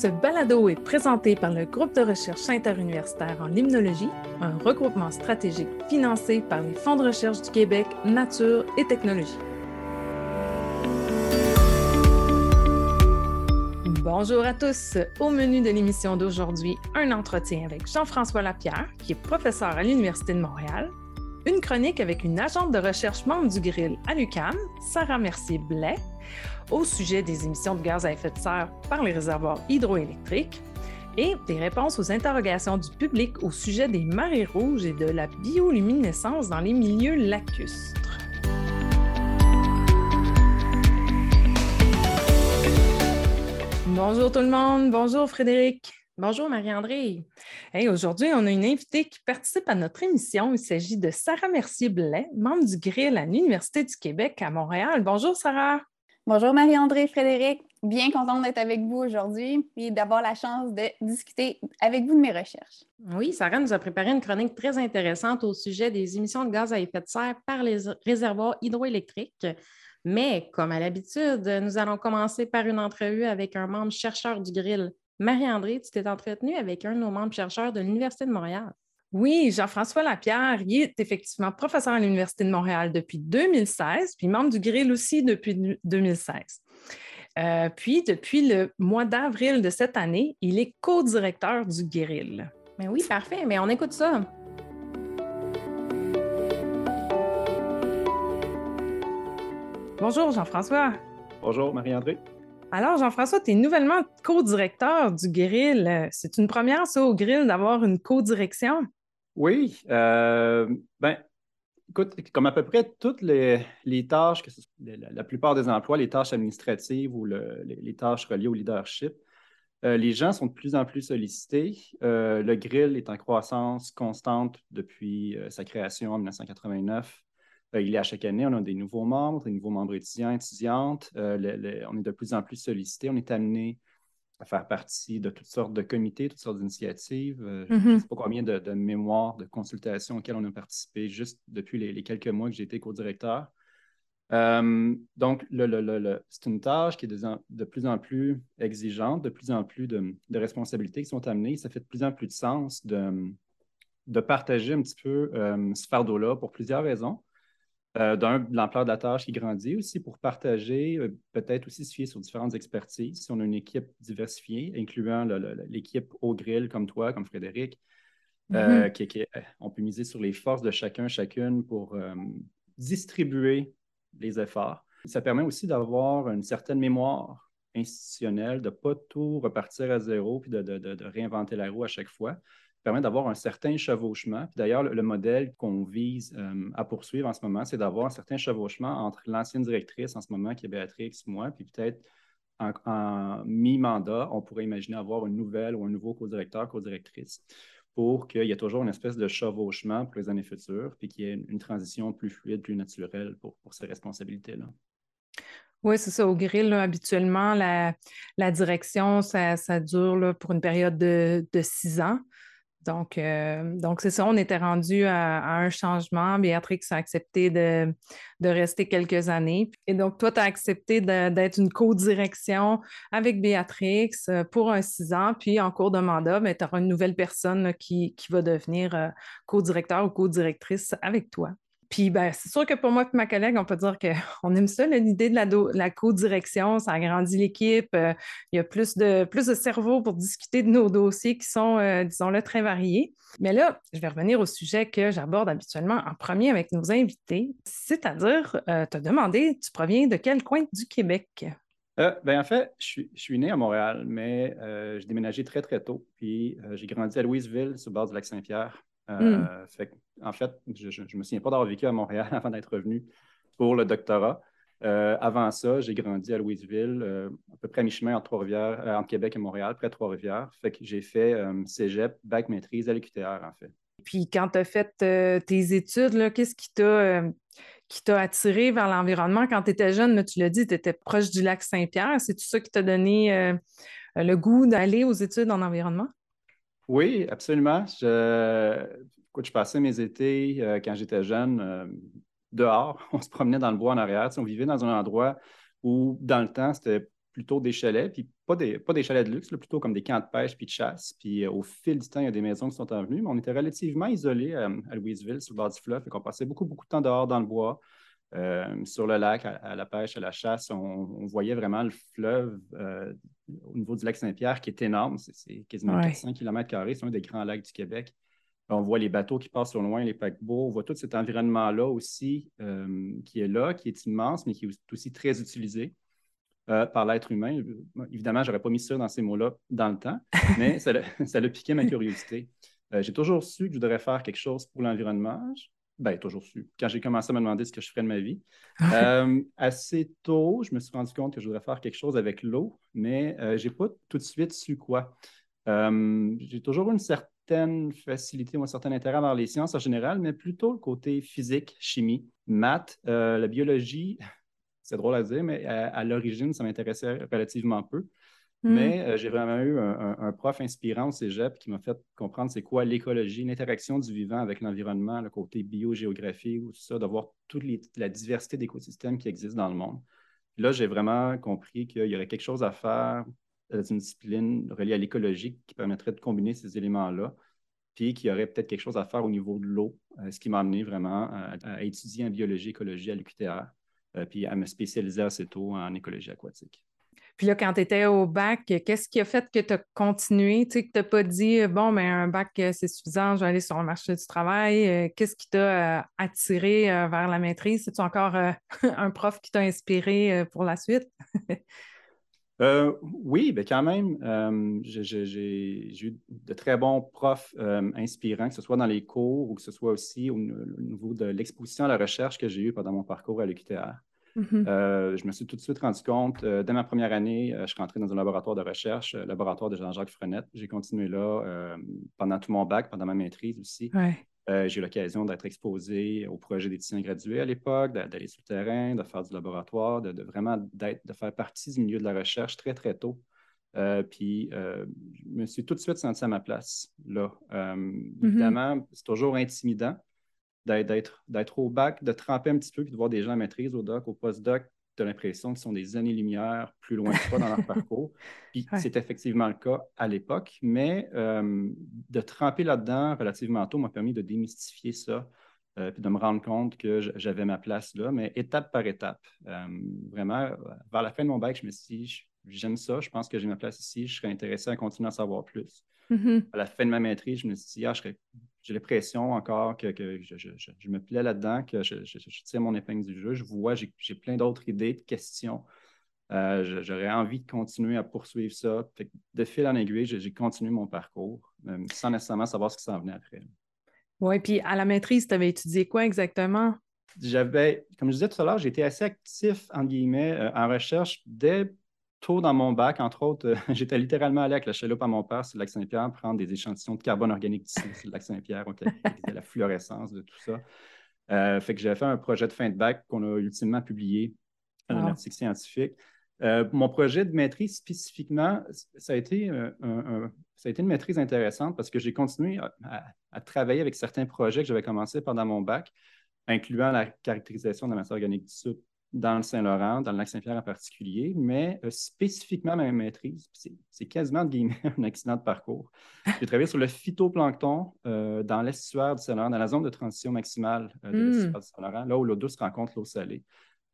Ce balado est présenté par le groupe de recherche interuniversitaire en limnologie, un regroupement stratégique financé par les fonds de recherche du Québec, Nature et Technologie. Bonjour à tous. Au menu de l'émission d'aujourd'hui, un entretien avec Jean-François Lapierre, qui est professeur à l'Université de Montréal, une chronique avec une agente de recherche membre du Grill à l'UQAM, Sarah Mercier-Blais, au sujet des émissions de gaz à effet de serre par les réservoirs hydroélectriques et des réponses aux interrogations du public au sujet des marées rouges et de la bioluminescence dans les milieux lacustres. Bonjour tout le monde, bonjour Frédéric. Bonjour Marie-André. Aujourd'hui, on a une invitée qui participe à notre émission. Il s'agit de Sarah Mercier-Blais, membre du GRIL à l'Université du Québec à Montréal. Bonjour Sarah. Bonjour Marie-André, Frédéric. Bien contente d'être avec vous aujourd'hui et d'avoir la chance de discuter avec vous de mes recherches. Oui, Sarah nous a préparé une chronique très intéressante au sujet des émissions de gaz à effet de serre par les réservoirs hydroélectriques. Mais comme à l'habitude, nous allons commencer par une entrevue avec un membre chercheur du GRIL, Marie-André, tu t'es entretenue avec un de nos membres chercheurs de l'Université de Montréal. Oui, Jean-François Lapierre, il est effectivement professeur à l'Université de Montréal depuis 2016, puis membre du GRIL aussi depuis 2016. Euh, puis, depuis le mois d'avril de cette année, il est co-directeur du GRIL. Mais oui, parfait, mais on écoute ça. Bonjour Jean-François. Bonjour Marie-André. Alors, Jean-François, tu es nouvellement co-directeur du Grill. C'est une première, ça, au Grill, d'avoir une co-direction? Oui. Euh, ben, écoute, comme à peu près toutes les, tâches, que la, plupart des emplois, les tâches administratives ou les, tâches reliées au leadership, euh, les gens sont de plus en plus sollicités. Euh, le Grill est en croissance constante depuis sa création en 1989. Euh, il est à chaque année, on a des nouveaux membres, des nouveaux membres étudiants, étudiantes. Euh, on est de plus en plus sollicité. On est amené à faire partie de toutes sortes de comités, toutes sortes d'initiatives. Euh, je ne mm-hmm. sais pas combien de, mémoires, de consultations auxquelles on a participé juste depuis les, quelques mois que j'ai été co-directeur. donc, c'est une tâche qui est de, plus en plus exigeante, de plus en plus de, responsabilités qui sont amenées. Ça fait de plus en plus de sens de, partager un petit peu ce fardeau-là pour plusieurs raisons. Euh, d'un, l'ampleur de la tâche qui grandit aussi pour partager, euh, peut-être aussi se fier sur différentes expertises. Si on a une équipe diversifiée, incluant l'équipe au grill comme toi, comme Frédéric, euh, mm-hmm. qui, on peut miser sur les forces de chacun, chacune pour distribuer les efforts. Ça permet aussi d'avoir une certaine mémoire institutionnelle, de ne pas tout repartir à zéro puis de réinventer la roue à chaque fois permet d'avoir un certain chevauchement. D'ailleurs, le, modèle qu'on vise euh, à poursuivre en ce moment, c'est d'avoir un certain chevauchement entre l'ancienne directrice en ce moment, qui est Béatrix, moi, puis peut-être en, mi-mandat, on pourrait imaginer avoir une nouvelle ou un nouveau co-directeur, co-directrice, pour qu'il y ait toujours une espèce de chevauchement pour les années futures, puis qu'il y ait une, transition plus fluide, plus naturelle pour, ces responsabilités-là. Oui, c'est ça. Au grill, habituellement, la, direction, ça, dure pour une période de, de, six ans. Donc, euh, donc c'est ça, on était rendu à, un changement. Béatrix a accepté de, rester quelques années. Et donc, toi, tu as accepté d'être une co-direction avec Béatrix euh, pour un six ans. Puis, en cours de mandat, ben, tu auras une nouvelle personne qui, qui, va devenir euh, co-directeur ou co-directrice avec toi. Puis, ben, c'est sûr que pour moi et ma collègue, on peut dire qu'on aime ça, l'idée de la, co-direction, ça agrandit l'équipe. Euh, il y a plus de, plus de cerveau pour discuter de nos dossiers qui sont, euh, disons-le, très variés. Mais là, je vais revenir au sujet que j'aborde habituellement en premier avec nos invités, c'est-à-dire, euh, te demander, tu proviens de quel coin du Québec? ben en fait, je suis, né à Montréal, mais j'ai déménagé très, très tôt. Puis j'ai grandi à Louisville, sur le bord du lac Saint-Pierre. Hmm. fait, en fait, je ne me souviens pas d'avoir vécu à Montréal avant d'être revenu pour le doctorat. Euh, avant ça, j'ai grandi à Louisville, euh, à peu près à mi-chemin entre, Trois-Rivières, euh, entre Québec et Montréal, près de Trois-Rivières. Fait que j'ai fait cégep, bac maîtrise à l'UQTR, en fait. Puis quand tu as fait tes études, qu'est-ce qui t'a qui t'a attiré vers l'environnement? Quand tu étais jeune? tu l'as dit, tu étais proche du lac Saint-Pierre. C'est tout ça qui t'a donné le goût d'aller aux études en environnement? Oui, absolument. Je, je passais mes étés euh, quand j'étais jeune euh, dehors. On se promenait dans le bois en arrière. on vivait dans un endroit où, dans le temps, c'était plutôt des chalets, puis pas des, pas des chalets de luxe, plutôt comme des camps de pêche puis de chasse. Puis au fil du temps, il y a des maisons qui sont en venues, mais on était relativement isolés à Louisville, sur le bord du fleuve, et qu'on passait beaucoup, beaucoup de temps dehors dans le bois. Euh, sur le lac, à, la pêche, à la chasse, on, voyait vraiment le fleuve euh, au niveau du lac Saint-Pierre qui est énorme. C'est quasiment 400 km, c'est un des grands lacs du Québec. On voit les bateaux qui passent au loin, les paquebots. On voit tout cet environnement-là aussi euh, qui est là, qui est immense, mais qui est aussi très utilisé par l'être humain. Évidemment, je n'aurais pas mis ça dans ces mots-là dans le temps, mais ça, ça a piqué ma curiosité. J'ai toujours su que je voudrais faire quelque chose pour l'environnement. Bien, toujours su. Quand j'ai commencé à me demander ce que je ferais de ma vie, euh, assez tôt, je me suis rendu compte que je voudrais faire quelque chose avec l'eau, mais euh, je n'ai pas tout de suite su quoi. Euh, j'ai toujours une certaine facilité ou un certain intérêt vers les sciences en général, mais plutôt le côté physique, chimie, maths, la biologie. C'est drôle à dire, mais à l'origine, ça m'intéressait relativement peu. Mm. Mais euh, j'ai vraiment eu un, prof inspirant au cégep qui m'a fait comprendre c'est quoi l'écologie, l'interaction du vivant avec l'environnement, le côté biogéographie, ou tout ça, de voir toute la diversité d'écosystèmes qui existent dans le monde. là, j'ai vraiment compris qu'il y aurait quelque chose à faire dans une discipline reliée à l'écologie qui permettrait de combiner ces éléments-là, puis qu'il y aurait peut-être quelque chose à faire au niveau de l'eau, euh, ce qui m'a amené vraiment à, étudier en biologie écologie à l'UQTR, euh, puis à me spécialiser assez tôt en écologie aquatique. Puis là, quand tu étais au bac, qu'est-ce qui a fait que tu as continué, tu sais, que tu n'as pas dit, bon, mais un bac, euh, c'est suffisant, je vais aller sur le marché du travail. Euh, qu'est-ce qui t'a euh, attiré vers la maîtrise? C'est-tu encore un prof qui t'a inspiré pour la suite? oui, bien quand même, j'ai eu de très bons profs inspirants, que ce soit dans les cours ou que ce soit aussi au, au niveau de l'exposition à la recherche que j'ai eue pendant mon parcours à l'UQTR. Mm-hmm. Euh, je me suis tout de suite rendu compte, euh, dès ma première année, euh, je suis rentré dans un laboratoire de recherche, le laboratoire de Jean-Jacques Frenette. J'ai continué là pendant tout mon bac, pendant ma maîtrise aussi. j'ai eu l'occasion d'être exposé au projet d'étudiants gradués à l'époque, d'aller sur le terrain, de faire du laboratoire, de, vraiment de faire partie du milieu de la recherche très, très tôt. puis, je me suis tout de suite senti à ma place là. Mm-hmm. Évidemment, c'est toujours intimidant d'être au bac, de tremper un petit peu, puis de voir des gens à maîtrise au doc, au post-doc, tu as l'impression qu'ils sont des années-lumière plus loin que toi dans leur parcours. Puis c'est effectivement le cas à l'époque, mais euh, de tremper là-dedans relativement tôt m'a permis de démystifier ça, euh, puis de me rendre compte que j'avais ma place là, mais étape par étape. Euh, vraiment, vers la fin de mon bac, je me suis dit, j'aime ça, je pense que j'ai ma place ici, je serais intéressé à continuer à savoir plus. Mm-hmm. À la fin de ma maîtrise, je me suis dit, ah, j'ai l'impression encore que, je, me plais là-dedans, que je, tire mon épingle du jeu. Je vois, j'ai plein d'autres idées, de questions. Euh, j'aurais envie de continuer à poursuivre ça. de fil en aiguille, j'ai continué mon parcours euh, sans nécessairement savoir ce qui s'en venait après. Oui, puis à la maîtrise, tu avais étudié quoi exactement? J'avais, comme je disais tout à l'heure, j'étais assez actif, en guillemets, euh, en recherche dès tôt dans mon bac, entre autres, euh, j'étais littéralement allé avec la chaloupe à mon père sur le lac Saint-Pierre prendre des échantillons de carbone organique d'ici, sur le lac Saint-Pierre, la fluorescence de tout ça. Euh, fait que j'avais fait un projet de fin de bac qu'on a ultimement publié dans un article scientifique. Euh, mon projet de maîtrise spécifiquement, ça a, été, ça a été une maîtrise intéressante parce que j'ai continué à, travailler avec certains projets que j'avais commencé pendant mon bac, incluant la caractérisation de la matière organique du dans le Saint-Laurent, dans le lac Saint-Pierre en particulier, mais euh, spécifiquement ma maîtrise, c'est quasiment de guillemets un accident de parcours. J'ai travaillé sur le phytoplancton euh, dans l'estuaire du Saint-Laurent, dans la zone de transition maximale euh, de hmm. l'estuaire du Saint-Laurent, là où l'eau douce rencontre l'eau salée.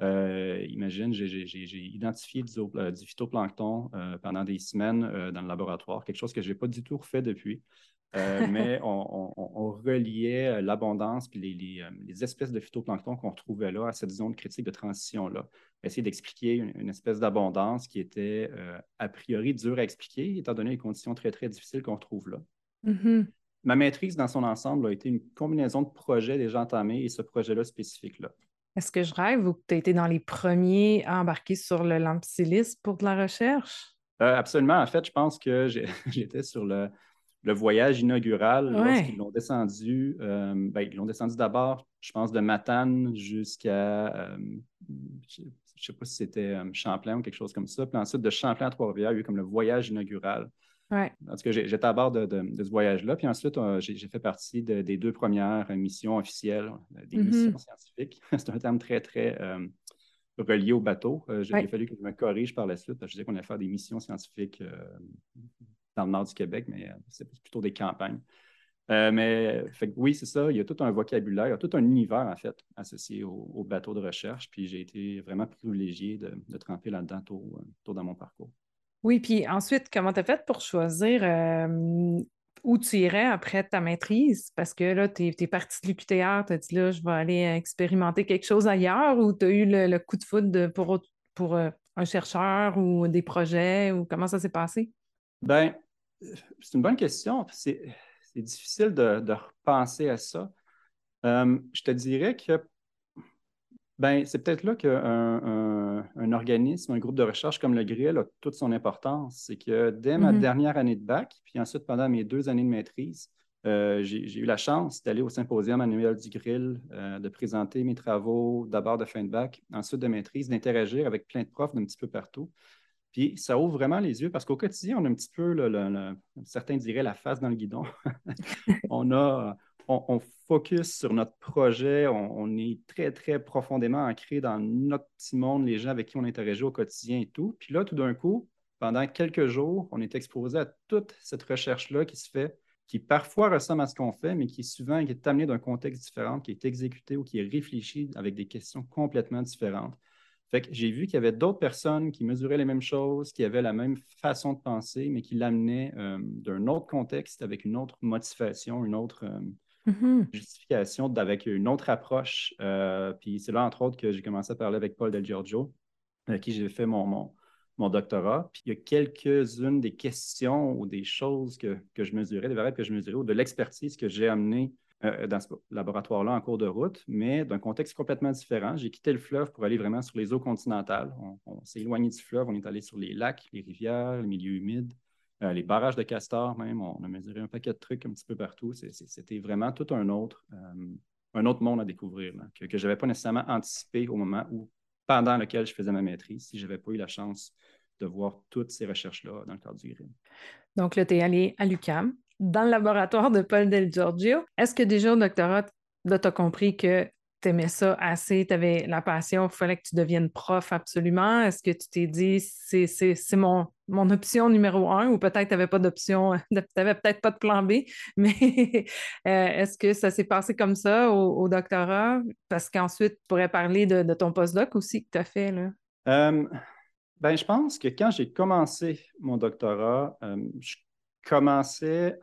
imagine, j'ai identifié du, phytoplancton pendant des semaines dans le laboratoire, quelque chose que je n'ai pas du tout refait depuis. Euh, mais on, reliait euh, l'abondance et euh, les, espèces de phytoplancton qu'on retrouvait là à cette zone critique de transition-là. Essayer d'expliquer une, espèce d'abondance qui était a priori dure à expliquer, étant donné les conditions très, très difficiles qu'on retrouve là. Mm-hmm. Ma maîtrise dans son ensemble a été une combinaison de projets déjà entamés et ce projet-là spécifique-là. Est-ce que je rêve ou que tu as été dans les premiers à embarquer sur le lampsilis pour de la recherche? absolument. En fait, je pense que j'étais sur le, le voyage inaugural, lorsqu'ils l'ont descendu, euh, ben, ils l'ont descendu d'abord, je pense, de Matane jusqu'à, euh, je ne sais pas si c'était euh, Champlain ou quelque chose comme ça. Puis ensuite, de Champlain à Trois-Rivières, il y a eu comme le voyage inaugural. Ouais. Parce que j'étais à bord de, ce voyage-là. Puis ensuite, j'ai fait partie des deux premières missions officielles, des mm-hmm. missions scientifiques. C'est un terme très, très relié au bateau. Il a fallu que je me corrige par la suite, parce que je disais qu'on allait faire des missions scientifiques dans le nord du Québec, mais c'est plutôt des campagnes. mais oui, c'est ça. Il y a tout un vocabulaire, il y a tout un univers, en fait, associé au, bateau de recherche. Puis j'ai été vraiment privilégié de, de tremper là-dedans tout, dans mon parcours. Oui, puis ensuite, comment tu as fait pour choisir où tu irais après ta maîtrise? Parce que là, tu es, parti de l'UQTR, tu as dit là, je vais aller expérimenter quelque chose ailleurs ou tu as eu le, coup de foudre pour, pour euh, un chercheur ou des projets ou comment ça s'est passé? Bien, c'est une bonne question. C'est difficile de, repenser à ça. Euh, je te dirais que ben, c'est peut-être là qu'un un, organisme, un groupe de recherche comme le Grill a toute son importance. C'est que dès ma mm-hmm. dernière année de bac, puis ensuite pendant mes deux années de maîtrise, euh, j'ai eu la chance d'aller au symposium annuel du Grill, euh, de présenter mes travaux d'abord de fin de bac, ensuite de maîtrise, d'interagir avec plein de profs d'un petit peu partout. Puis ça ouvre vraiment les yeux parce qu'au quotidien, on a un petit peu, certains diraient, la face dans le guidon. on a on, focus sur notre projet, on, est très, très profondément ancré dans notre petit monde, les gens avec qui on interagit au quotidien et tout. Puis là, tout d'un coup, pendant quelques jours, on est exposé à toute cette recherche-là qui se fait, qui parfois ressemble à ce qu'on fait, mais qui souvent est amené d'un contexte différent, qui est exécuté ou qui est réfléchi avec des questions complètement différentes. Fait que j'ai vu qu'il y avait d'autres personnes qui mesuraient les mêmes choses, qui avaient la même façon de penser, mais qui l'amenaient euh, d'un autre contexte, avec une autre motivation, une autre, euh, Mm-hmm. justification avec une autre approche. Euh, puis c'est là, entre autres, que j'ai commencé à parler avec Paul Del Giorgio, avec qui j'ai fait mon, mon, doctorat. Puis il y a quelques-unes des questions ou des choses que, je mesurais, des variables que je mesurais, ou de l'expertise que j'ai amenée euh, dans ce laboratoire-là en cours de route, mais d'un contexte complètement différent. J'ai quitté le fleuve pour aller vraiment sur les eaux continentales. On, s'est éloigné du fleuve, on est allé sur les lacs, les rivières, les milieux humides. Euh, les barrages de castors même, on a mesuré un paquet de trucs un petit peu partout. C'était vraiment tout un autre, euh, un autre monde à découvrir que, je n'avais pas nécessairement anticipé au moment où, pendant lequel je faisais ma maîtrise, si je n'avais pas eu la chance de voir toutes ces recherches-là dans le cadre du GRIM. Donc là, tu es allé à l'UCAM, dans le laboratoire de Paul Del Giorgio. Est-ce que déjà au doctorat, tu as compris que tu aimais ça assez, tu avais la passion, il fallait que tu deviennes prof absolument? Est-ce que tu t'es dit, c'est mon, mon option numéro un ou peut-être tu n'avais pas d'option, tu n'avais peut-être pas de plan B, mais euh, est-ce que ça s'est passé comme ça au, doctorat? Parce qu'ensuite, tu pourrais parler de, ton postdoc aussi que tu as fait. Là. Euh, ben, je pense que quand j'ai commencé mon doctorat, euh, je commençais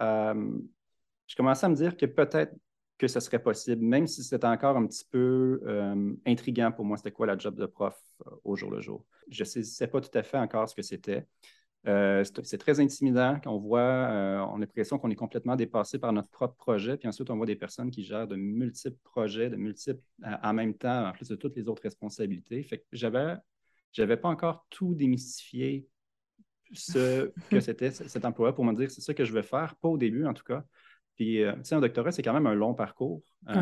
je commençais à me dire que peut-être que ce serait possible, même si c'était encore un petit peu euh, intriguant pour moi, c'était quoi la job de prof euh, au jour le jour. Je ne sais pas tout à fait encore ce que c'était. Euh, c'est très intimidant quand on voit, on a l'impression qu'on est complètement dépassé par notre propre projet, puis ensuite on voit des personnes qui gèrent de multiples projets, de multiples en même temps, en plus de toutes les autres responsabilités. Fait que j'avais, j'avais pas encore tout démystifié ce que c'était cet emploi pour me dire c'est ça que je vais faire, pas au début en tout cas. Puis, euh, tu sais, un doctorat, c'est quand même un long parcours. Euh,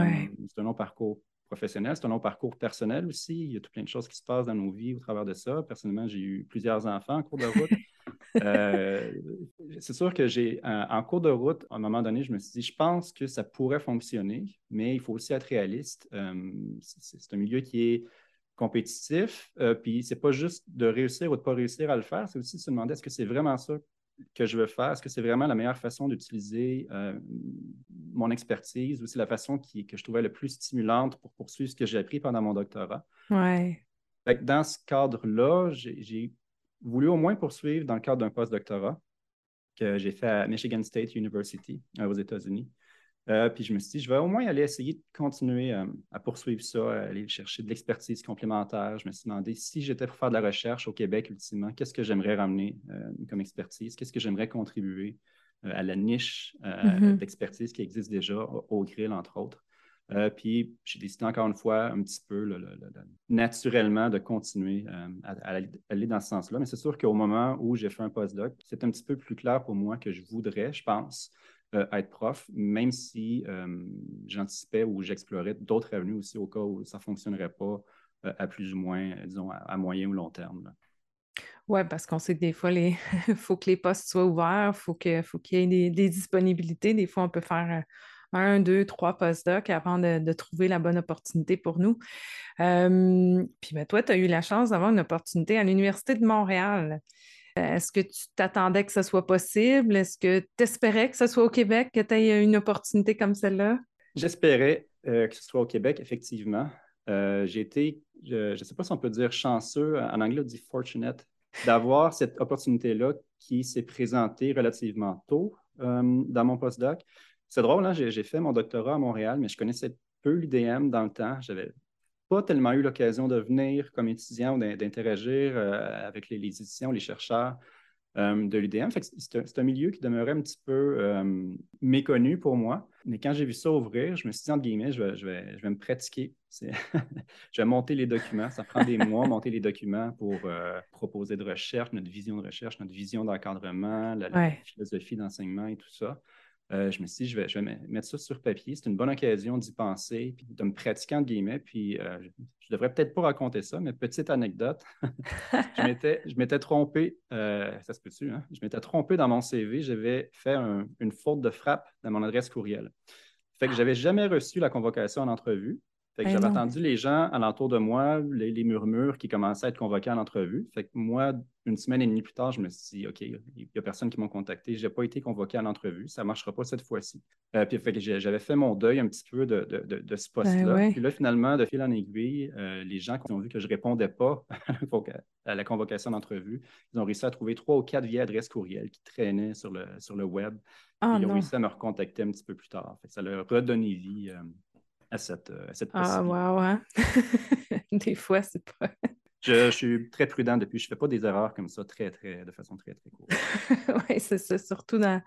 c'est un long parcours professionnel, c'est un long parcours personnel aussi. Il y a tout plein de choses qui se passent dans nos vies au travers de ça. Personnellement, j'ai eu plusieurs enfants en cours de route. Euh, c'est sûr que j'ai, en cours de route, à un moment donné, je me suis dit, je pense que ça pourrait fonctionner, mais il faut aussi être réaliste. c'est un milieu qui est compétitif, puis c'est pas juste de réussir ou de ne pas réussir à le faire, c'est aussi de se demander est-ce que c'est vraiment ça que je veux faire? Est-ce que c'est vraiment la meilleure façon d'utiliser euh, mon expertise ou c'est la façon qui, que je trouvais le plus stimulante pour poursuivre ce que j'ai appris pendant mon doctorat? Ouais. dans ce cadre-là, j'ai voulu au moins poursuivre dans le cadre d'un post-doctorat que j'ai fait à Michigan State University euh, aux États-Unis. Euh, puis je me suis dit, je vais au moins aller essayer de continuer euh, à poursuivre ça, aller chercher de l'expertise complémentaire. Je me suis demandé si j'étais pour faire de la recherche au Québec, ultimement, qu'est-ce que j'aimerais ramener euh, comme expertise, qu'est-ce que j'aimerais contribuer à la niche mm-hmm. d'expertise qui existe déjà au, grill, entre autres. puis j'ai décidé encore une fois un petit peu naturellement de continuer à, aller dans ce sens-là. Mais c'est sûr qu'au moment où j'ai fait un postdoc, c'est un petit peu plus clair pour moi que je voudrais, je pense, euh, être prof, même si euh, j'anticipais ou j'explorais d'autres avenues aussi au cas où ça ne fonctionnerait pas euh, à plus ou moins, disons, à, moyen ou long terme. Oui, parce qu'on sait que des fois, il faut que les postes soient ouverts, faut faut qu'il y ait des, disponibilités. Des fois, on peut faire un, deux, trois postdocs avant de, trouver la bonne opportunité pour nous. puis ben, toi, tu as eu la chance d'avoir une opportunité à l'Université de Montréal. Est-ce que tu t'attendais que ce soit possible? Est-ce que tu espérais que ce soit au Québec, que tu aies une opportunité comme celle-là? J'espérais que ce soit au Québec, effectivement. J'ai été, je ne sais pas si on peut dire chanceux, en anglais on dit fortunate, d'avoir cette opportunité-là qui s'est présentée relativement tôt euh, dans mon postdoc. C'est drôle, hein, j'ai fait mon doctorat à Montréal, mais je connaissais peu l'UDM dans le temps. Pas tellement eu l'occasion de venir comme étudiant ou d'interagir euh, avec les, les, éditions, les chercheurs. Euh, de l'UDM. C'est un, milieu qui demeurait un petit peu euh, méconnu pour moi. Mais quand j'ai vu ça ouvrir, je me suis dit, entre guillemets, je vais, je vais, je vais me pratiquer. je vais monter les documents. Ça prend des mois, monter les documents pour euh, proposer de recherche, notre vision de recherche, notre vision d'encadrement, la, philosophie d'enseignement et tout ça. Euh, je me suis dit, je vais, je vais mettre ça sur papier. C'est une bonne occasion d'y penser, puis de me pratiquer, entre guillemets. Puis euh, je ne devrais peut-être pas raconter ça, mais petite anecdote. je m'étais trompé, euh, ça se peut-tu, hein? Je m'étais trompé dans mon CV. J'avais fait une faute de frappe dans mon adresse courriel. Fait que je n'avais jamais reçu la convocation en entrevue. Fait que ben j'avais entendu les gens alentour de moi, les, murmures qui commençaient à être convoqués en entrevue. Fait que moi, une semaine et demie plus tard, je me suis dit, OK, il n'y a personne qui m'a contacté. Je n'ai pas été convoqué en entrevue. Ça ne marchera pas cette fois-ci. Euh, puis fait que j'avais fait mon deuil un petit peu de, ce ben poste-là. Puis là, finalement, de fil en aiguille, euh, les gens qui ont vu que je ne répondais pas à la convocation d'entrevue, ils ont réussi à trouver trois ou quatre vieilles adresses courriel qui traînaient sur le, sur le web. Ah ils ont réussi à me recontacter un petit peu plus tard. ça leur a redonné vie. Euh, à cette, euh, à cette Ah, wow, hein? Des fois, c'est pas. je, suis très prudent depuis. Je ne fais pas des erreurs comme ça très, très, de façon très, très courte. oui, c'est ça, surtout dans,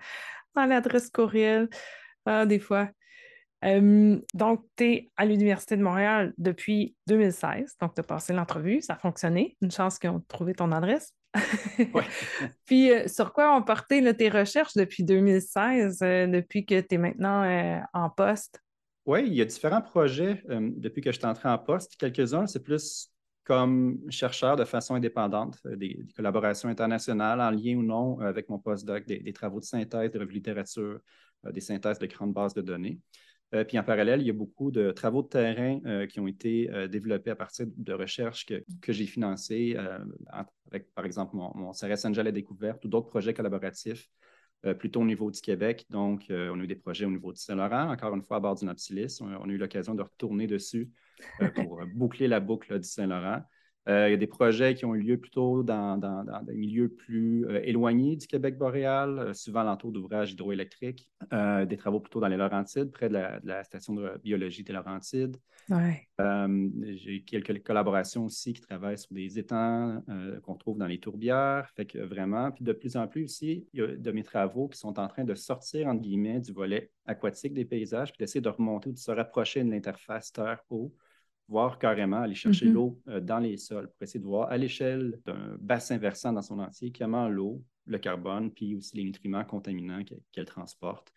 dans l'adresse courriel. Ah, des fois. donc, tu es à l'Université de Montréal depuis 2016. Donc, tu as passé l'entrevue. Ça a fonctionné. Une chance qu'ils ont trouvé ton adresse. ouais. Puis, euh, sur quoi ont porté tes recherches depuis 2016, euh, depuis que tu es maintenant en poste? Oui, il y a différents projets euh, depuis que je suis entré en poste. Quelques-uns, c'est plus comme chercheur de façon indépendante, euh, des, collaborations internationales en lien ou non avec mon postdoc, des, des travaux de synthèse de revue littérature, euh, des synthèses de grandes bases de données. puis en parallèle, il y a beaucoup de travaux de terrain qui ont été développés à partir de recherches que, j'ai financées, avec par exemple mon, mon CRS Angel à découverte ou d'autres projets collaboratifs plutôt au niveau du Québec. Donc, euh, on a eu des projets au niveau du Saint-Laurent, encore une fois à bord du Nautilus. On, a eu l'occasion de retourner dessus euh, pour boucler la boucle du Saint-Laurent. Il y a des projets qui ont eu lieu plutôt dans, des milieux plus éloignés du Québec boréal, souvent l'entour d'ouvrages hydroélectriques, des travaux plutôt dans les Laurentides, près de la, station de biologie des Laurentides. J'ai quelques collaborations aussi qui travaillent sur des étangs qu'on trouve dans les tourbières. Fait que vraiment, puis de plus en plus aussi, il y a de mes travaux qui sont en train de sortir, entre guillemets, du volet aquatique des paysages, puis d'essayer de remonter ou de se rapprocher de l'interface terre-eau voir carrément aller chercher mm-hmm. l'eau euh, dans les sols pour essayer de voir à l'échelle d'un bassin versant dans son entier comment l'eau, le carbone, puis aussi les nutriments contaminants qu'elle transporte,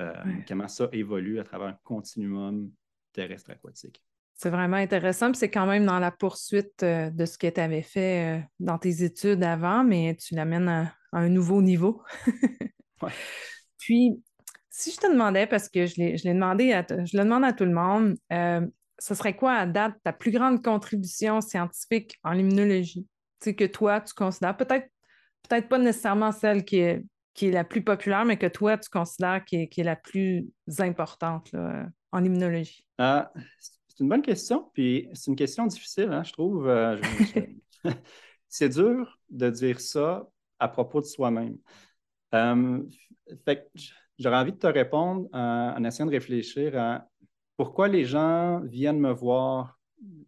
euh, comment ça évolue à travers un continuum terrestre aquatique. C'est vraiment intéressant, puis c'est quand même dans la poursuite euh, de ce que tu avais fait dans tes études avant, mais tu l'amènes à, un nouveau niveau. Puis, si je te demandais, parce que je l'ai demandé à, je le demande à tout le monde, ce serait quoi à date ta plus grande contribution scientifique en immunologie? Tu sais, que toi, tu considères peut-être peut-être pas nécessairement celle qui est, qui est la plus populaire, mais que toi, tu considères qui est, qui est la plus importante en immunologie? Ah, c'est une bonne question, puis c'est une question difficile, hein, je trouve. Euh, c'est dur de dire ça à propos de soi-même. Euh, fait j'aurais envie de te répondre en essayant de réfléchir à pourquoi les gens viennent me voir,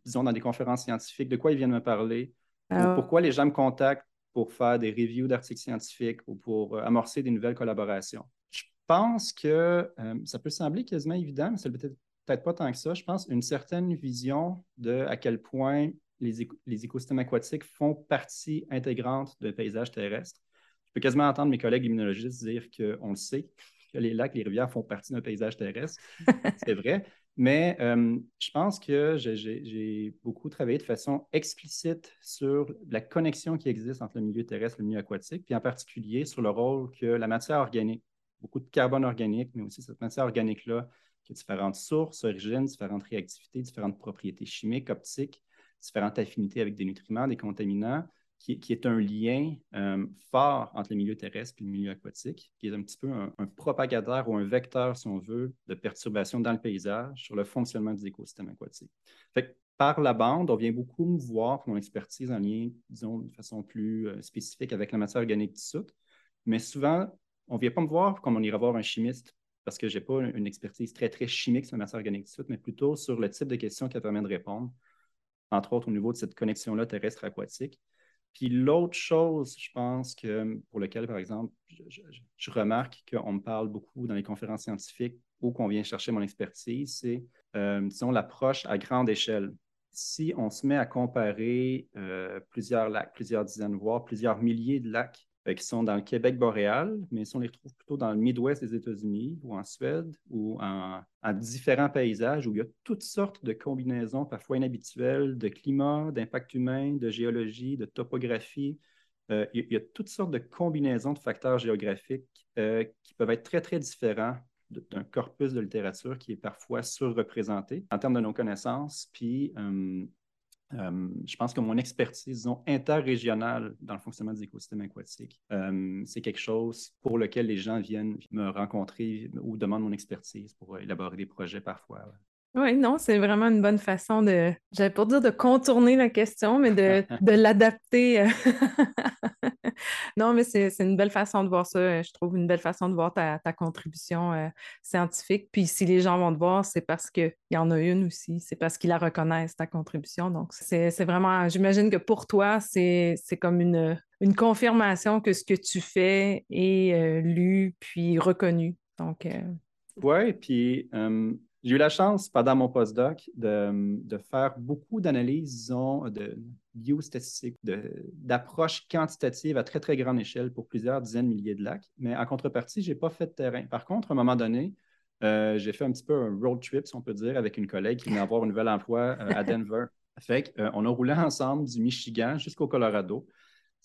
disons, dans des conférences scientifiques, de quoi ils viennent me parler, ah pourquoi les gens me contactent pour faire des reviews d'articles scientifiques ou pour euh, amorcer des nouvelles collaborations? Je pense que euh, ça peut sembler quasiment évident, mais c'est peut-être peut-être pas tant que ça. Je pense une certaine vision de à quel point les, les écosystèmes aquatiques font partie intégrante d'un paysage terrestre. Je peux quasiment entendre mes collègues immunologistes dire qu'on le sait, que les lacs, les rivières font partie d'un paysage terrestre. C'est vrai. Mais euh, je pense que j'ai beaucoup travaillé de façon explicite sur la connexion qui existe entre le milieu terrestre et le milieu aquatique, puis en particulier sur le rôle que la matière organique beaucoup de carbone organique, mais aussi cette matière organique-là qui a différentes sources, origines, différentes réactivités, différentes propriétés chimiques, optiques, différentes affinités avec des nutriments, des contaminants, qui, est un lien euh, fort entre le milieu terrestre et le milieu aquatique, qui est un petit peu un, propagateur ou un vecteur, si on veut, de perturbation dans le paysage sur le fonctionnement des écosystèmes aquatiques. Par la bande, on vient beaucoup me voir mon expertise en lien, disons, de façon plus euh, spécifique avec la matière organique dissoute. Mais souvent, on ne vient pas me voir comme on irait voir un chimiste parce que je n'ai pas une expertise très, très chimique sur la matière organique dissoute, mais plutôt sur le type de questions qu'elle permet de répondre, entre autres au niveau de cette connexion-là terrestre-aquatique. Puis l'autre chose, je pense que pour lequel, par exemple, je, remarque qu'on me parle beaucoup dans les conférences scientifiques ou qu'on vient chercher mon expertise, c'est, euh, disons, l'approche à grande échelle. Si on se met à comparer euh, plusieurs lacs, plusieurs dizaines, voire plusieurs milliers de lacs qui sont dans le Québec boréal, mais si on les retrouve plutôt dans le Midwest des États-Unis ou en Suède ou en, différents paysages où il y a toutes sortes de combinaisons parfois inhabituelles de climat, d'impact humain, de géologie, de topographie. Euh, il, y a toutes sortes de combinaisons de facteurs géographiques euh, qui peuvent être très, très différents d'un corpus de littérature qui est parfois surreprésenté en termes de nos connaissances. Puis, euh, je pense que mon expertise, disons, interrégionale dans le fonctionnement des écosystèmes aquatiques, euh, c'est quelque chose pour lequel les gens viennent me rencontrer ou demandent mon expertise pour élaborer des projets parfois. Oui, non, c'est vraiment une bonne façon de, j'allais pas dire de contourner la question, mais de, de l'adapter. Euh, non, mais c'est une belle façon de voir ça. Je trouve une belle façon de voir ta, contribution euh, scientifique. Puis si les gens vont te voir, c'est parce qu'il y en a une aussi. C'est parce qu'ils la reconnaissent, ta contribution. Donc, c'est vraiment, j'imagine que pour toi, c'est comme une, une confirmation que ce que tu fais est euh, lu puis reconnu. Donc, oui, puis j'ai eu la chance, pendant mon postdoc, de, faire beaucoup d'analyses, disons, de biostatistiques, d'approches quantitatives à très, très grande échelle pour plusieurs dizaines de milliers de lacs. Mais en contrepartie, je n'ai pas fait de terrain. Par contre, à un moment donné, euh, j'ai fait un petit peu un road trip, si on peut dire, avec une collègue qui venait avoir un nouvel emploi euh, à Denver. Fait qu'on euh, a roulé ensemble du Michigan jusqu'au Colorado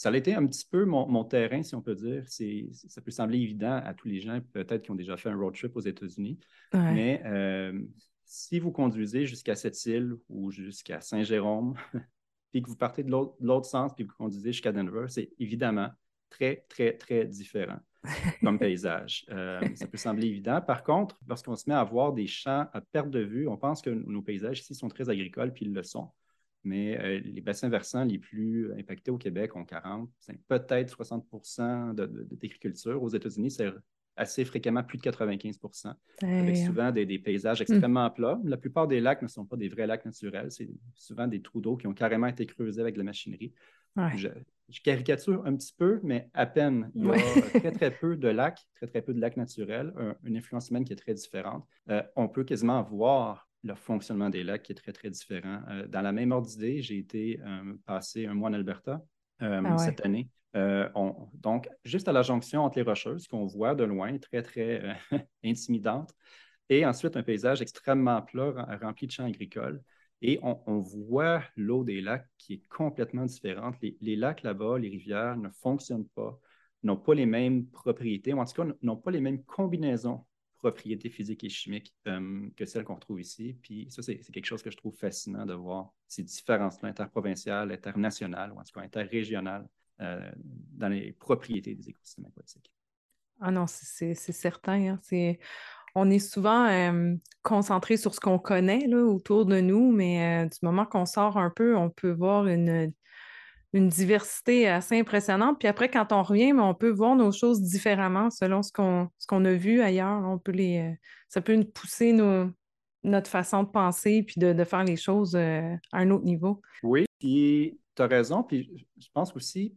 ça a été un petit peu mon, terrain, si on peut dire. Ça peut sembler évident à tous les gens, peut-être qui ont déjà fait un road trip aux États-Unis. Mais euh, si vous conduisez jusqu'à cette île ou jusqu'à Saint-Jérôme, puis que vous partez de l'autre sens, puis que vous conduisez jusqu'à Denver, c'est évidemment très, très, très différent comme paysage. Euh, ça peut sembler évident. Par contre, lorsqu'on se met à voir des champs à perte de vue, on pense que nos paysages ici sont très agricoles, puis ils le sont mais euh, les bassins versants les plus impactés au Québec ont 40, peut-être 60 d'agriculture. Aux États-Unis, c'est assez fréquemment plus de 95% avec souvent des, paysages hmm. extrêmement plats. La plupart des lacs ne sont pas des vrais lacs naturels, c'est souvent des trous d'eau qui ont carrément été creusés avec de la machinerie. Je, caricature un petit peu, mais à peine. Il y a très, très peu de lacs, très, très peu de lacs naturels, une influence humaine qui est très différente. Euh, on peut quasiment voir le fonctionnement des lacs qui est très, très différent. Euh, dans la même ordre d'idée, j'ai été euh, passé un mois en Alberta euh, ah cette année. donc, juste à la jonction entre les Rocheuses, qu'on voit de loin, très, très intimidante, et ensuite un paysage extrêmement plat, rempli de champs agricoles. Et on, voit l'eau des lacs qui est complètement différente. Les, les lacs là-bas, les rivières ne fonctionnent pas, n'ont pas les mêmes propriétés, ou en tout cas n'ont pas les mêmes combinaisons propriétés physiques et chimiques euh, que celles qu'on trouve ici. Puis ça, c'est quelque chose que je trouve fascinant de voir ces différences-là interprovinciales, internationales ou en tout cas interrégionales euh, dans les propriétés des écosystèmes aquatiques. Ah non, c'est certain. Hein. on est souvent euh, concentré sur ce qu'on connaît là, autour de nous, mais du moment qu'on sort un peu, on peut voir une une diversité assez impressionnante. Puis après, quand on revient, on peut voir nos choses différemment selon ce qu'on ce qu'on a vu ailleurs. On peut les, euh, ça peut nous pousser notre façon de penser puis de, faire les choses euh, à un autre niveau. Oui, puis tu as raison. Puis je pense aussi,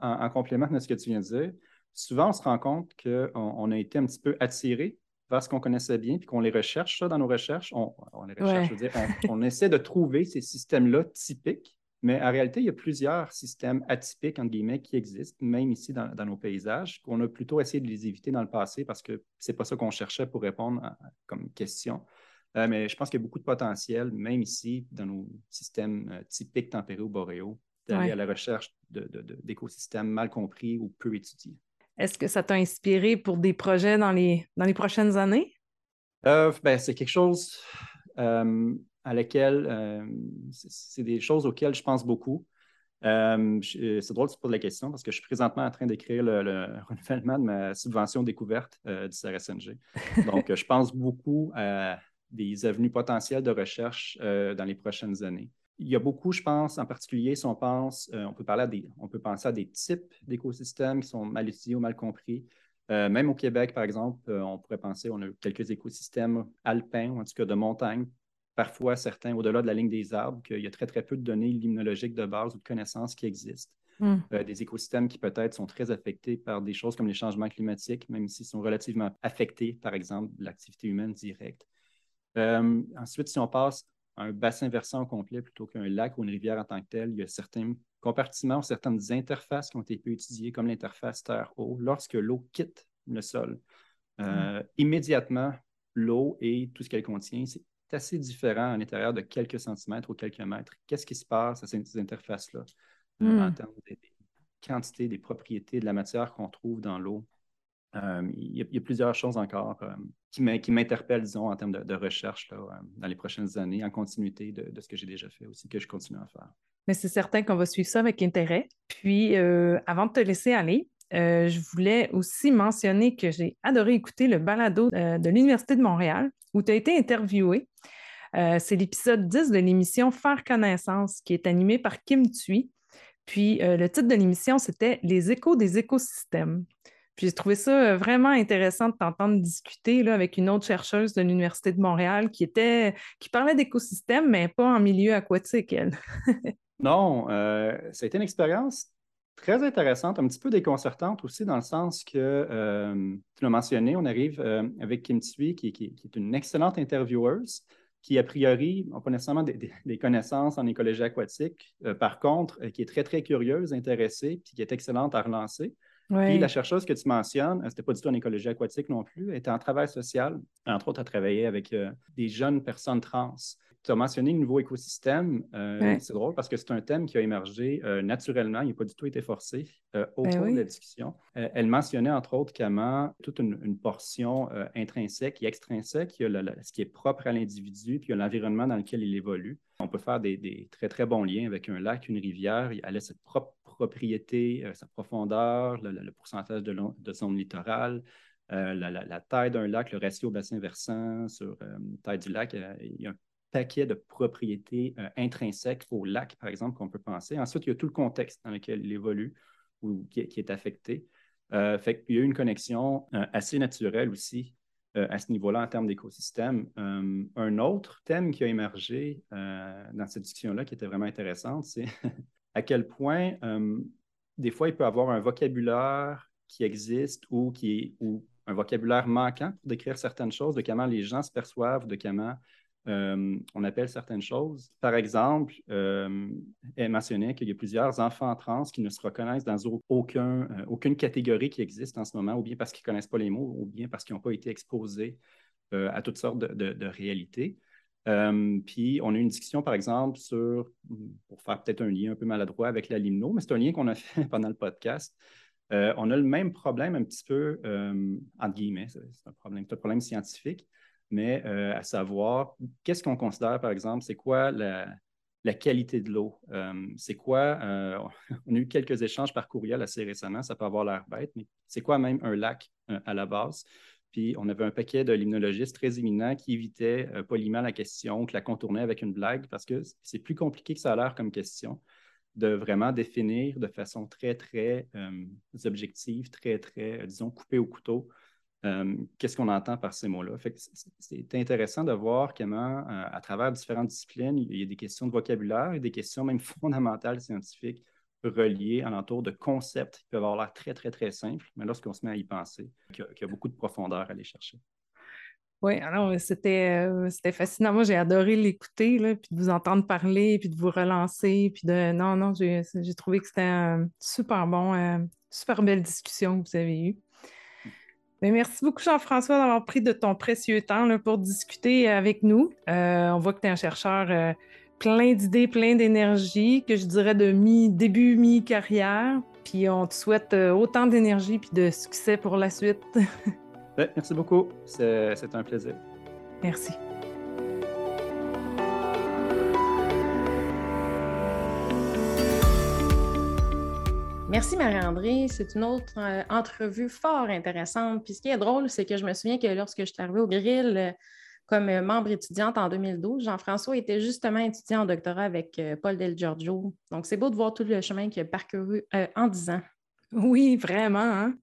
en, complément de ce que tu viens de dire, souvent on se rend compte qu'on on a été un petit peu attiré vers ce qu'on connaissait bien, puis qu'on les recherche ça dans nos recherches. On, les recherche, je veux dire, on essaie de trouver ces systèmes-là typiques mais en réalité, il y a plusieurs systèmes atypiques, entre guillemets, qui existent, même ici dans, nos paysages, qu'on a plutôt essayé de les éviter dans le passé parce que ce n'est pas ça qu'on cherchait pour répondre comme question. Euh, mais je pense qu'il y a beaucoup de potentiel, même ici, dans nos systèmes euh, typiques tempérés ou boréaux, d'aller à la recherche d'écosystèmes mal compris ou peu étudiés. Est-ce que ça t'a inspiré pour des projets dans les, dans les prochaines années? Euh, ben, c'est quelque chose euh, à laquelle, euh, c'est des choses auxquelles je pense beaucoup. c'est drôle que tu poses la question parce que je suis présentement en train d'écrire le, renouvellement de ma subvention découverte du CRSNG. Donc, je pense beaucoup à des avenues potentielles de recherche dans les prochaines années. Il y a beaucoup, je pense, en particulier, si on pense, on, peut parler des, on peut penser à des types d'écosystèmes qui sont mal étudiés ou mal compris. Euh, même au Québec, par exemple, euh, on pourrait penser, on a quelques écosystèmes alpins, ou en tout cas de montagne, parfois certains au-delà de la ligne des arbres, qu'il y a très, très peu de données limnologiques de base ou de connaissances qui existent. Hmm. Euh, des écosystèmes qui peut-être sont très affectés par des choses comme les changements climatiques, même s'ils sont relativement affectés, par exemple, de l'activité humaine directe. ensuite, si on passe à un bassin versant complet plutôt qu'un lac ou une rivière en tant que tel, il y a certains compartiments, certaines interfaces qui ont été étudiées, comme l'interface terre-eau, lorsque l'eau quitte le sol. Euh, mm. Immédiatement, l'eau et tout ce qu'elle contient, c'est assez différent à l'intérieur de quelques centimètres ou quelques mètres. Qu'est-ce qui se passe à ces interfaces-là euh, mm. en termes des quantités, des propriétés de la matière qu'on trouve dans l'eau? Euh, il, y a, plusieurs choses encore qui m'interpellent, disons, en termes de, recherche dans les prochaines années, en continuité de, de ce que j'ai déjà fait aussi, que je continue à faire. Mais c'est certain qu'on va suivre ça avec intérêt. Puis, euh, avant de te laisser aller, euh, je voulais aussi mentionner que j'ai adoré écouter le balado euh, de l'Université de Montréal où tu as été interviewé. c'est l'épisode 10 de l'émission Faire connaissance qui est animé par Kim Thuy. Puis le titre de l'émission, c'était Les échos des écosystèmes. Puis j'ai trouvé ça vraiment intéressant de t'entendre discuter là, avec une autre chercheuse de l'Université de Montréal qui était qui parlait d'écosystèmes, mais pas en milieu aquatique, elle. Non, euh, ça a été une expérience très intéressante, un petit peu déconcertante aussi, dans le sens que, euh, tu l'as mentionné, on arrive euh, avec Kim Tsui, qui, est une excellente intervieweuse, qui, a priori, n'a pas nécessairement des, connaissances en écologie aquatique, par contre, qui est très, très curieuse, intéressée, puis qui est excellente à relancer. Puis la chercheuse que tu mentionnes, ce n'était pas du tout en écologie aquatique non plus, elle était en travail social. Entre autres, elle travaillait avec des jeunes personnes trans tu as mentionné le nouveau écosystème. Euh, c'est drôle parce que c'est un thème qui a émergé euh, naturellement, il n'a pas du tout été forcé euh, au ben cours de la discussion. elle mentionnait entre autres comment toute une, portion intrinsèque et extrinsèque, il y a ce qui est propre à l'individu, puis il y a l'environnement dans lequel il évolue. On peut faire des, très, très bons liens avec un lac, une rivière. Elle a cette propre propriété, sa profondeur, le, pourcentage de, de zone littorale. la, taille d'un lac, le ratio bassin versant sur la taille du lac, il y a un paquet de propriétés euh, intrinsèques au lac, par exemple, qu'on peut penser. Ensuite, il y a tout le contexte dans lequel il évolue ou qui, est affecté. Euh, qu'il y a une connexion euh, assez naturelle aussi à ce niveau-là en termes d'écosystème. un autre thème qui a émergé dans cette discussion-là qui était vraiment intéressante, c'est à quel point des fois il peut y avoir un vocabulaire qui existe ou qui est ou un vocabulaire manquant pour décrire certaines choses, de comment les gens se perçoivent, de comment euh, on appelle certaines choses. Par exemple, euh, elle mentionnait qu'il y a plusieurs enfants trans qui ne se reconnaissent dans euh, aucune catégorie qui existe en ce moment, ou bien parce qu'ils ne connaissent pas les mots, ou bien parce qu'ils n'ont pas été exposés à toutes sortes de, réalités. puis, on a eu une discussion, par exemple, sur, pour faire peut-être un lien un peu maladroit avec la limno, mais c'est un lien qu'on a fait pendant le podcast. on a le même problème un petit peu, entre guillemets, c'est un problème, un problème scientifique, mais euh, à savoir qu'est-ce qu'on considère, par exemple, c'est quoi la, qualité de l'eau? Euh, c'est quoi, euh, on a eu quelques échanges par courriel assez récemment, ça peut avoir l'air bête, mais c'est quoi même un lac à la base? Puis on avait un paquet de limnologistes très éminents qui évitaient poliment la question, qui la contournaient avec une blague, parce que c'est plus compliqué que ça a l'air comme question de vraiment définir de façon très, très objective, très, très, disons, coupée au couteau, euh, qu'est-ce qu'on entend par ces mots-là? C'est intéressant de voir comment, euh, à travers différentes disciplines, il y a des questions de vocabulaire et des questions même fondamentales scientifiques reliées alentour de concepts qui peuvent avoir l'air très, très, très simples, mais lorsqu'on se met à y penser, qu'il y, a beaucoup de profondeur à aller chercher. Oui, alors euh, c'était fascinant. Moi, j'ai adoré l'écouter, puis de vous entendre parler, puis de vous relancer, puis de... Non, non, j'ai trouvé que c'était un super bon, super belle discussion que vous avez eue. Ben, merci beaucoup, Jean-François, d'avoir pris de ton précieux temps pour discuter avec nous. Euh, on voit que tu es un chercheur euh, plein d'idées, plein d'énergie, que je dirais de mi début, mi-carrière. Puis on te souhaite euh, autant d'énergie puis de succès pour la suite. Merci beaucoup. C'est un plaisir. Merci. Merci Marie-André. C'est une autre euh, entrevue fort intéressante. Puis ce qui est drôle, c'est que je me souviens que lorsque je suis arrivée au grill euh, comme euh, membre étudiante en 2012, Jean-François était justement étudiant en doctorat avec Paul Del Giorgio. Donc c'est beau de voir tout le chemin qu'il a parcouru en 10 ans. Oui, vraiment. Hein?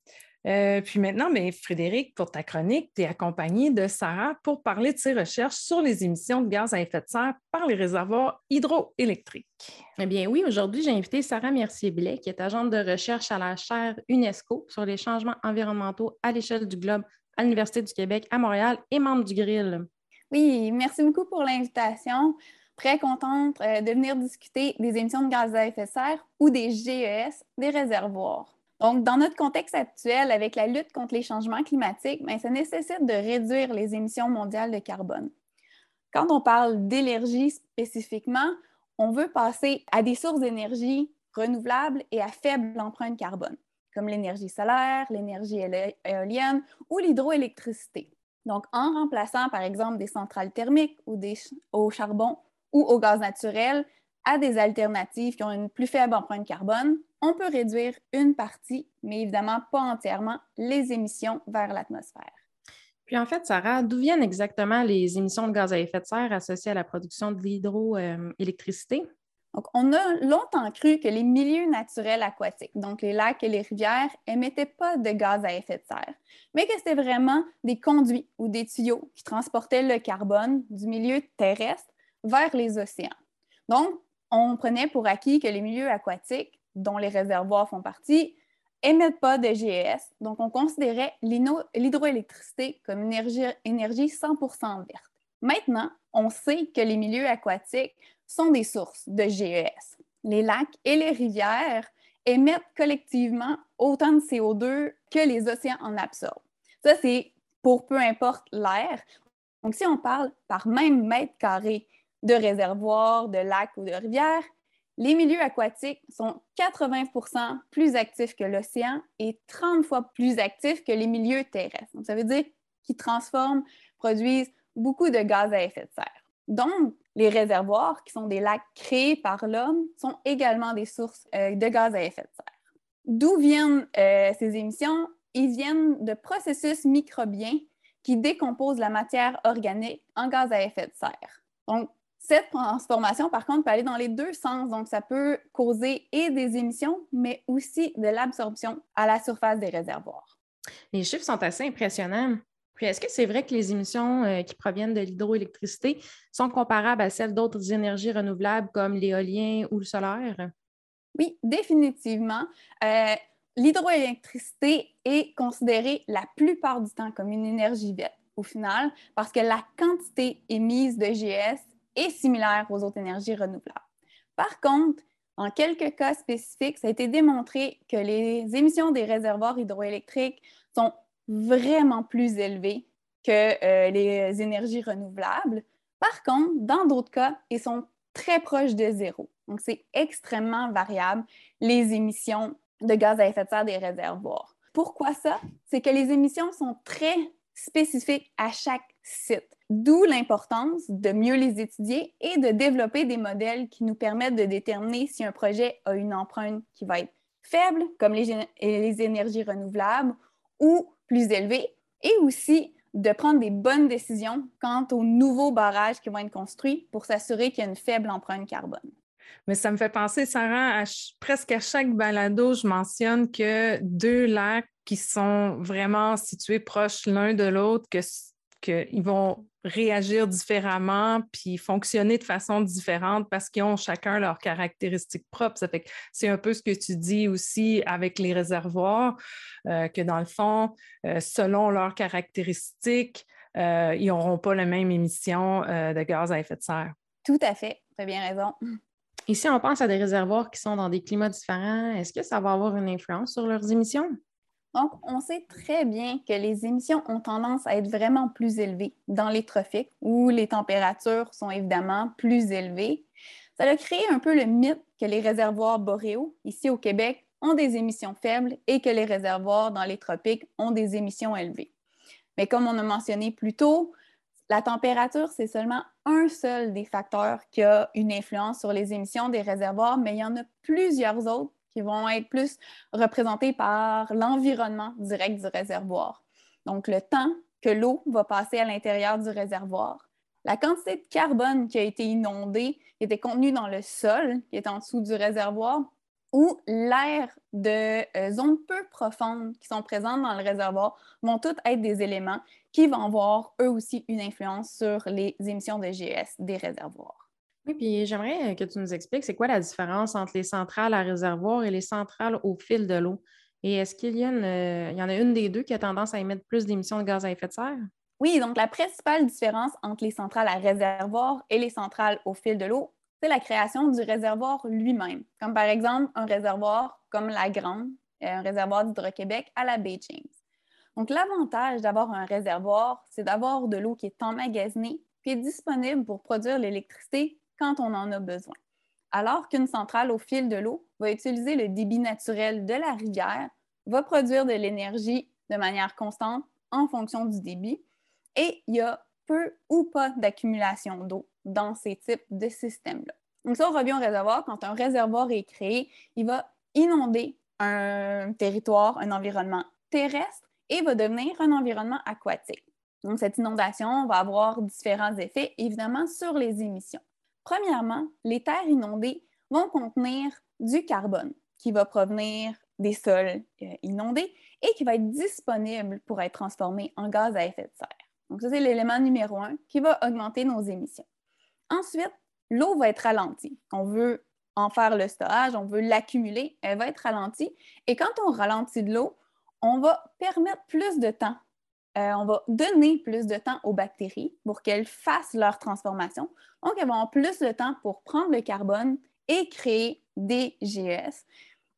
Euh, puis maintenant, mais Frédéric, pour ta chronique, tu es accompagné de Sarah pour parler de ses recherches sur les émissions de gaz à effet de serre par les réservoirs hydroélectriques. Eh bien oui, aujourd'hui, j'ai invité Sarah Mercier-Blais, qui est agente de recherche à la chaire UNESCO sur les changements environnementaux à l'échelle du globe à l'Université du Québec à Montréal et membre du GRIL. Oui, merci beaucoup pour l'invitation. Très contente euh, de venir discuter des émissions de gaz à effet de serre ou des GES des réservoirs. Donc, dans notre contexte actuel, avec la lutte contre les changements climatiques, bien, ça nécessite de réduire les émissions mondiales de carbone. Quand on parle d'énergie spécifiquement, on veut passer à des sources d'énergie renouvelables et à faible empreinte carbone, comme l'énergie solaire, l'énergie éolienne ou l'hydroélectricité. Donc, en remplaçant, par exemple, des centrales thermiques au charbon ou au gaz naturel à des alternatives qui ont une plus faible empreinte carbone, on peut réduire une partie, mais évidemment pas entièrement, les émissions vers l'atmosphère. Puis en fait, Sarah, d'où viennent exactement les émissions de gaz à effet de serre associées à la production de l'hydroélectricité? Donc, on a longtemps cru que les milieux naturels aquatiques, donc les lacs et les rivières, émettaient pas de gaz à effet de serre, mais que c'était vraiment des conduits ou des tuyaux qui transportaient le carbone du milieu terrestre vers les océans. Donc, on prenait pour acquis que les milieux aquatiques dont les réservoirs font partie, émettent pas de GES. Donc, on considérait l'hydroélectricité comme une énergie, énergie 100 verte. Maintenant, on sait que les milieux aquatiques sont des sources de GES. Les lacs et les rivières émettent collectivement autant de CO2 que les océans en absorbent. Ça, c'est pour peu importe l'air. Donc, si on parle par même mètre carré de réservoirs, de lacs ou de rivières, les milieux aquatiques sont 80% plus actifs que l'océan et 30 fois plus actifs que les milieux terrestres. Ça veut dire qu'ils transforment, produisent beaucoup de gaz à effet de serre. Donc, les réservoirs, qui sont des lacs créés par l'homme, sont également des sources euh, de gaz à effet de serre. D'où viennent euh, ces émissions? Ils viennent de processus microbiens qui décomposent la matière organique en gaz à effet de serre. Cette transformation, par contre, peut aller dans les deux sens. Donc, ça peut causer et des émissions, mais aussi de l'absorption à la surface des réservoirs. Les chiffres sont assez impressionnants. Puis, est-ce que c'est vrai que les émissions euh, qui proviennent de l'hydroélectricité sont comparables à celles d'autres énergies renouvelables comme l'éolien ou le solaire? Oui, définitivement. Euh, l'hydroélectricité est considérée la plupart du temps comme une énergie verte au final parce que la quantité émise de GS et similaire aux autres énergies renouvelables. Par contre, en quelques cas spécifiques, ça a été démontré que les émissions des réservoirs hydroélectriques sont vraiment plus élevées que euh, les énergies renouvelables. Par contre, dans d'autres cas, ils sont très proches de zéro. Donc, c'est extrêmement variable, les émissions de gaz à effet de serre des réservoirs. Pourquoi ça? C'est que les émissions sont très spécifiques à chaque site. D'où l'importance de mieux les étudier et de développer des modèles qui nous permettent de déterminer si un projet a une empreinte qui va être faible, comme les, énergies renouvelables, ou plus élevée, et aussi de prendre des bonnes décisions quant aux nouveaux barrages qui vont être construits pour s'assurer qu'il y a une faible empreinte carbone. Mais ça me fait penser, Sarah, presque à chaque balado, je mentionne que deux lacs qui sont vraiment situés proches l'un de l'autre, que qu'ils vont réagir différemment puis fonctionner de façon différente parce qu'ils ont chacun leurs caractéristiques propres. Ça fait que c'est un peu ce que tu dis aussi avec les réservoirs, euh, que dans le fond, euh, selon leurs caractéristiques, euh, ils n'auront pas la même émission de gaz à effet de serre. Tout à fait, tu as bien raison. Ici, on pense à des réservoirs qui sont dans des climats différents. Est-ce que ça va avoir une influence sur leurs émissions? Donc, on sait très bien que les émissions ont tendance à être vraiment plus élevées dans les tropiques, où les températures sont évidemment plus élevées. Ça a créé un peu le mythe que les réservoirs boréaux, ici au Québec, ont des émissions faibles et que les réservoirs dans les tropiques ont des émissions élevées. Mais comme on a mentionné plus tôt, la température, c'est seulement un seul des facteurs qui a une influence sur les émissions des réservoirs, mais il y en a plusieurs autres qui vont être plus représentés par l'environnement direct du réservoir. Donc, le temps que l'eau va passer à l'intérieur du réservoir, la quantité de carbone qui a été inondée, qui était contenue dans le sol, qui est en dessous du réservoir, ou l'air de euh, zones peu profondes qui sont présentes dans le réservoir vont toutes être des éléments qui vont avoir eux aussi une influence sur les émissions de GES des réservoirs. Oui, puis j'aimerais que tu nous expliques c'est quoi la différence entre les centrales à réservoir et les centrales au fil de l'eau? Et est-ce qu'il y, euh, y en a une des deux qui a tendance à émettre plus d'émissions de gaz à effet de serre? Oui, donc la principale différence entre les centrales à réservoir et les centrales au fil de l'eau, c'est la création du réservoir lui-même, comme par exemple un réservoir comme la Grande, euh, un réservoir d'Hydro-Québec à la baie James. Donc, l'avantage d'avoir un réservoir, c'est d'avoir de l'eau qui est emmagasinée qui est disponible pour produire l'électricité quand on en a besoin. Alors qu'une centrale au fil de l'eau va utiliser le débit naturel de la rivière, va produire de l'énergie de manière constante en fonction du débit, et il y a peu ou pas d'accumulation d'eau dans ces types de systèmes-là. Donc, ça, on revient au réservoir. Quand un réservoir est créé, il va inonder un territoire, un environnement terrestre et va devenir un environnement aquatique. Donc, cette inondation va avoir différents effets, évidemment, sur les émissions. Premièrement, les terres inondées vont contenir du carbone qui va provenir des sols euh, inondés et qui va être disponible pour être transformé en gaz à effet de serre. Donc, ça, c'est l'élément numéro un qui va augmenter nos émissions. Ensuite, l'eau va être ralentie. On veut en faire le stockage, on veut l'accumuler, elle va être ralentie. Et quand on ralentit de l'eau, on va permettre plus de temps, euh, on va donner plus de temps aux bactéries pour qu'elles fassent leur transformation. Donc, elles vont avoir plus de temps pour prendre le carbone et créer des GES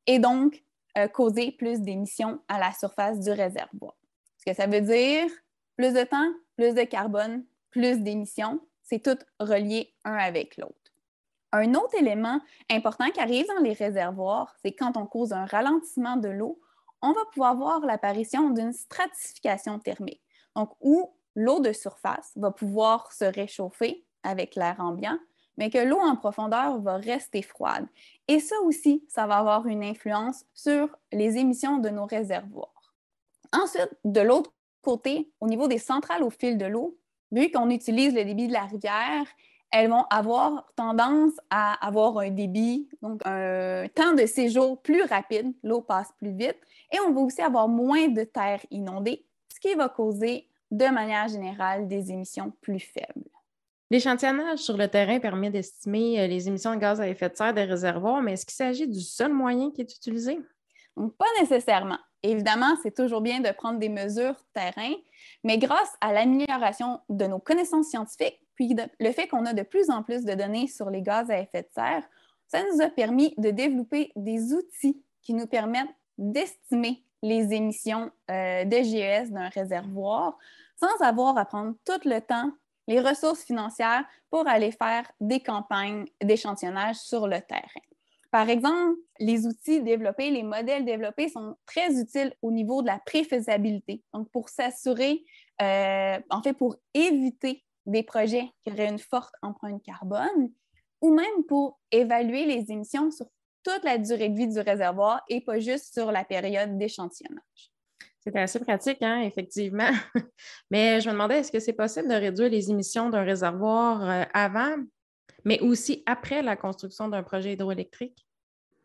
et donc euh, causer plus d'émissions à la surface du réservoir. Ce que ça veut dire, plus de temps, plus de carbone, plus d'émissions, c'est tout relié un avec l'autre. Un autre élément important qui arrive dans les réservoirs, c'est quand on cause un ralentissement de l'eau, on va pouvoir voir l'apparition d'une stratification thermique, donc où l'eau de surface va pouvoir se réchauffer avec l'air ambiant, mais que l'eau en profondeur va rester froide. Et ça aussi, ça va avoir une influence sur les émissions de nos réservoirs. Ensuite, de l'autre côté, au niveau des centrales au fil de l'eau, vu qu'on utilise le débit de la rivière, elles vont avoir tendance à avoir un débit, donc un temps de séjour plus rapide, l'eau passe plus vite, et on va aussi avoir moins de terre inondée, ce qui va causer de manière générale des émissions plus faibles. L'échantillonnage sur le terrain permet d'estimer euh, les émissions de gaz à effet de serre des réservoirs, mais est-ce qu'il s'agit du seul moyen qui est utilisé? pas nécessairement. Évidemment, c'est toujours bien de prendre des mesures terrain, mais grâce à l'amélioration de nos connaissances scientifiques, puis le fait qu'on a de plus en plus de données sur les gaz à effet de serre, ça nous a permis de développer des outils qui nous permettent d'estimer les émissions euh, de GES d'un réservoir sans avoir à prendre tout le temps les ressources financières pour aller faire des campagnes d'échantillonnage sur le terrain. Par exemple, les outils développés, les modèles développés sont très utiles au niveau de la préfaisabilité. Donc, pour s'assurer, euh, en fait, pour éviter des projets qui auraient une forte empreinte carbone ou même pour évaluer les émissions sur toute la durée de vie du réservoir et pas juste sur la période d'échantillonnage. C'est assez pratique, hein, effectivement. mais je me demandais, est-ce que c'est possible de réduire les émissions d'un réservoir euh, avant, mais aussi après la construction d'un projet hydroélectrique?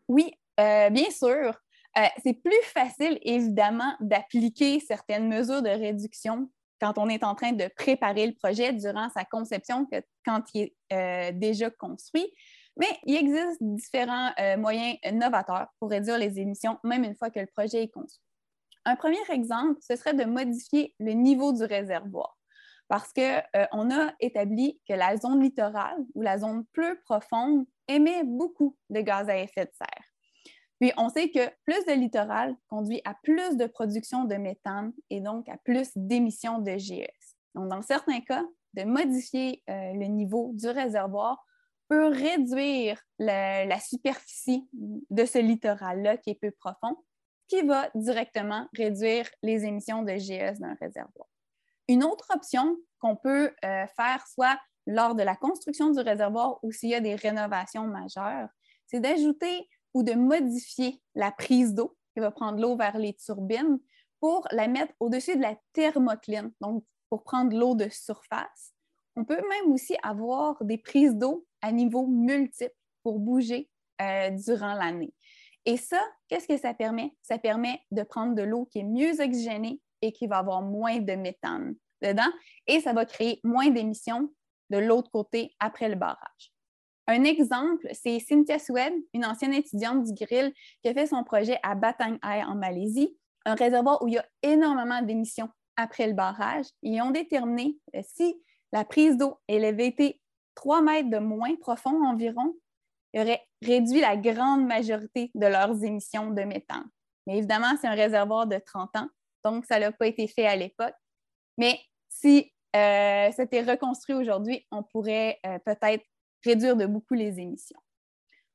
Oui, euh, bien sûr. Euh, c'est plus facile, évidemment, d'appliquer certaines mesures de réduction quand on est en train de préparer le projet durant sa conception quand il est déjà construit. Mais il existe différents euh, moyens novateurs pour réduire les émissions, même une fois que le projet est construit. Un premier exemple, ce serait de modifier le niveau du réservoir parce qu'on euh, a établi que la zone littorale ou la zone plus profonde émet beaucoup de gaz à effet de serre. Puis, on sait que plus de littoral conduit à plus de production de méthane et donc à plus d'émissions de GES. Donc, dans certains cas, de modifier euh, le niveau du réservoir peut réduire la superficie de ce littoral-là qui est peu profond, qui va directement réduire les émissions de GES d'un réservoir. Une autre option qu'on peut euh, faire soit lors de la construction du réservoir ou s'il y a des rénovations majeures, c'est d'ajouter ou de modifier la prise d'eau qui va prendre l'eau vers les turbines pour la mettre au-dessus de la thermocline, donc pour prendre l'eau de surface. On peut même aussi avoir des prises d'eau à niveau multiple pour bouger euh, durant l'année. Et ça, qu'est-ce que ça permet? Ça permet de prendre de l'eau qui est mieux oxygénée et qui va avoir moins de méthane dedans et ça va créer moins d'émissions de l'autre côté après le barrage. Un exemple, c'est Cynthia Swed, une ancienne étudiante du grill qui a fait son projet à Batang Ai en Malaisie, un réservoir où il y a énormément d'émissions après le barrage. Ils ont déterminé euh, si la prise d'eau avait été 3 mètres de moins profond environ, il aurait réduit la grande majorité de leurs émissions de méthane. Mais évidemment, c'est un réservoir de 30 ans, donc ça n'a pas été fait à l'époque. Mais si euh, c'était reconstruit aujourd'hui, on pourrait euh, peut-être réduire de beaucoup les émissions.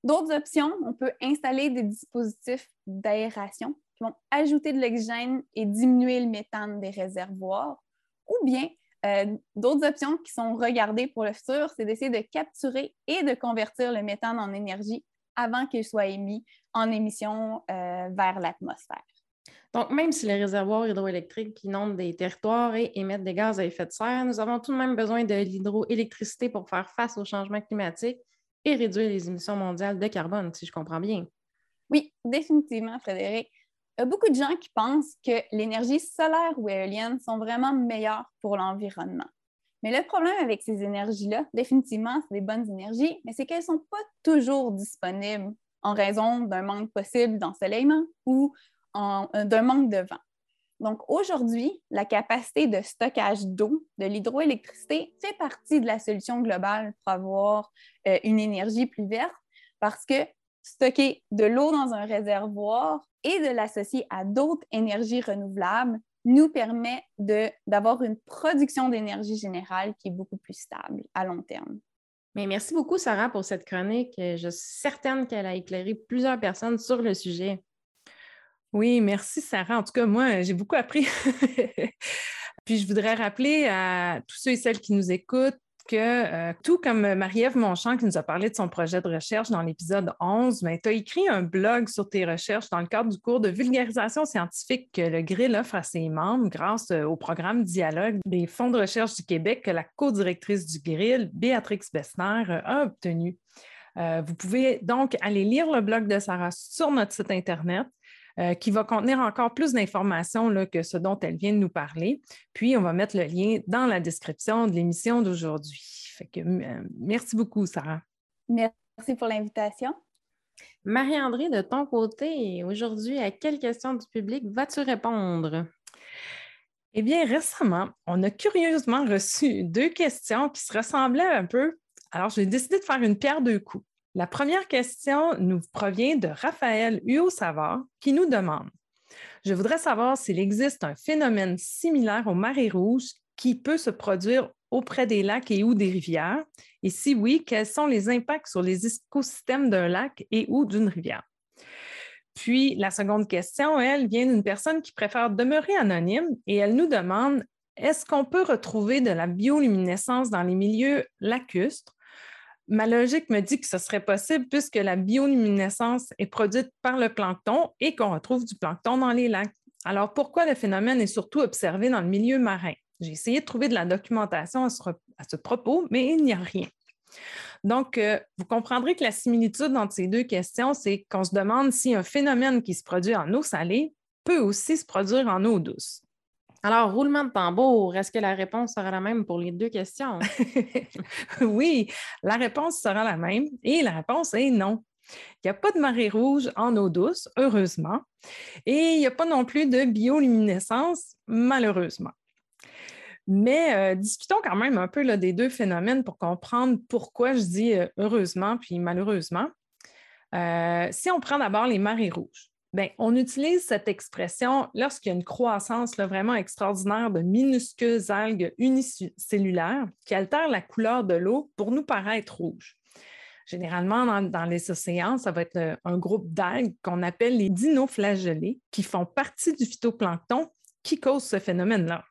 D'autres options, on peut installer des dispositifs d'aération qui vont ajouter de l'oxygène et diminuer le méthane des réservoirs. Ou bien, euh, d'autres options qui sont regardées pour le futur, c'est d'essayer de capturer et de convertir le méthane en énergie avant qu'il soit émis en émission vers l'atmosphère. Donc, même si les réservoirs hydroélectriques inondent des territoires et émettent des gaz à effet de serre, nous avons tout de même besoin de l'hydroélectricité pour faire face au changement climatique et réduire les émissions mondiales de carbone, si je comprends bien. Oui, définitivement, Frédéric. Il y a beaucoup de gens qui pensent que l'énergie solaire ou éolienne sont vraiment meilleures pour l'environnement. Mais le problème avec ces énergies-là, définitivement, c'est des bonnes énergies, mais c'est qu'elles ne sont pas toujours disponibles en raison d'un manque possible d'ensoleillement ou d'un manque de vent. Donc aujourd'hui, la capacité de stockage d'eau, de l'hydroélectricité, fait partie de la solution globale pour avoir euh, une énergie plus verte parce que stocker de l'eau dans un réservoir et de l'associer à d'autres énergies renouvelables nous permet d'avoir une production d'énergie générale qui est beaucoup plus stable à long terme. Mais merci beaucoup, Sarah, pour cette chronique. Je suis certaine qu'elle a éclairé plusieurs personnes sur le sujet. Oui, merci Sarah. En tout cas, moi, j'ai beaucoup appris. Puis je voudrais rappeler à tous ceux et celles qui nous écoutent que euh, tout comme Marie-Ève Monchamp qui nous a parlé de son projet de recherche dans l'épisode 11, tu as écrit un blog sur tes recherches dans le cadre du cours de vulgarisation scientifique que le GRIL offre à ses membres grâce euh, au programme Dialogue des fonds de recherche du Québec que la co-directrice du GRIL, Béatrix Bessner, a obtenu. Euh, vous pouvez donc aller lire le blog de Sarah sur notre site Internet. Euh, qui va contenir encore plus d'informations que ce dont elle vient de nous parler. Puis, on va mettre le lien dans la description de l'émission d'aujourd'hui. Euh, merci beaucoup, Sarah. Merci pour l'invitation. Marie-André, de ton côté, aujourd'hui, à quelles questions du public vas-tu répondre? Eh bien, récemment, on a curieusement reçu deux questions qui se ressemblaient un peu. Alors, j'ai décidé de faire une pierre deux coups. La première question nous provient de Raphaël Huot-Savard qui nous demande Je voudrais savoir s'il existe un phénomène similaire aux marées rouges qui peut se produire auprès des lacs et ou des rivières, et si oui, quels sont les impacts sur les écosystèmes d'un lac et ou d'une rivière. Puis la seconde question, elle, vient d'une personne qui préfère demeurer anonyme et elle nous demande est-ce qu'on peut retrouver de la bioluminescence dans les milieux lacustres? Ma logique me dit que ce serait possible puisque la bioluminescence est produite par le plancton et qu'on retrouve du plancton dans les lacs. Alors, pourquoi le phénomène est surtout observé dans le milieu marin? J'ai essayé de trouver de la documentation à ce, propos, mais il n'y a rien. Donc, euh, vous comprendrez que la similitude entre ces deux questions, c'est qu'on se demande si un phénomène qui se produit en eau salée peut aussi se produire en eau douce. Alors, roulement de tambour, est-ce que la réponse sera la même pour les deux questions? oui, la réponse sera la même et la réponse est non. Il n'y a pas de marée rouge en eau douce, heureusement, et il n'y a pas non plus de bioluminescence, malheureusement. Mais euh, discutons quand même un peu des deux phénomènes pour comprendre pourquoi je dis euh, heureusement puis malheureusement. Euh, si on prend d'abord les marées rouges, Bien, on utilise cette expression lorsqu'il y a une croissance vraiment extraordinaire de minuscules algues unicellulaires qui altèrent la couleur de l'eau pour nous paraître rouge. Généralement, dans, les océans, ça va être euh, un groupe d'algues qu'on appelle les dinoflagellés qui font partie du phytoplancton qui cause ce phénomène-là.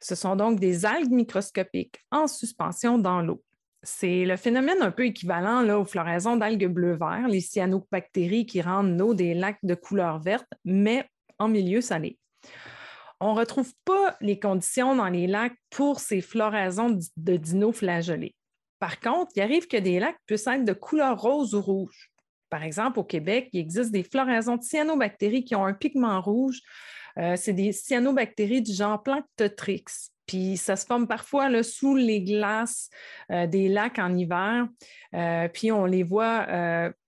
Ce sont donc des algues microscopiques en suspension dans l'eau. C'est le phénomène un peu équivalent là, aux floraisons d'algues bleu-vert, les cyanobactéries qui rendent l'eau des lacs de couleur verte, mais en milieu salé. On ne retrouve pas les conditions dans les lacs pour ces floraisons de dinoflagellés. Par contre, il arrive que des lacs puissent être de couleur rose ou rouge. Par exemple, au Québec, il existe des floraisons de cyanobactéries qui ont un pigment rouge. Euh, c'est des cyanobactéries du genre Planctotrix. Puis ça se forme parfois sous les glaces euh, des lacs en hiver. Euh, puis on les voit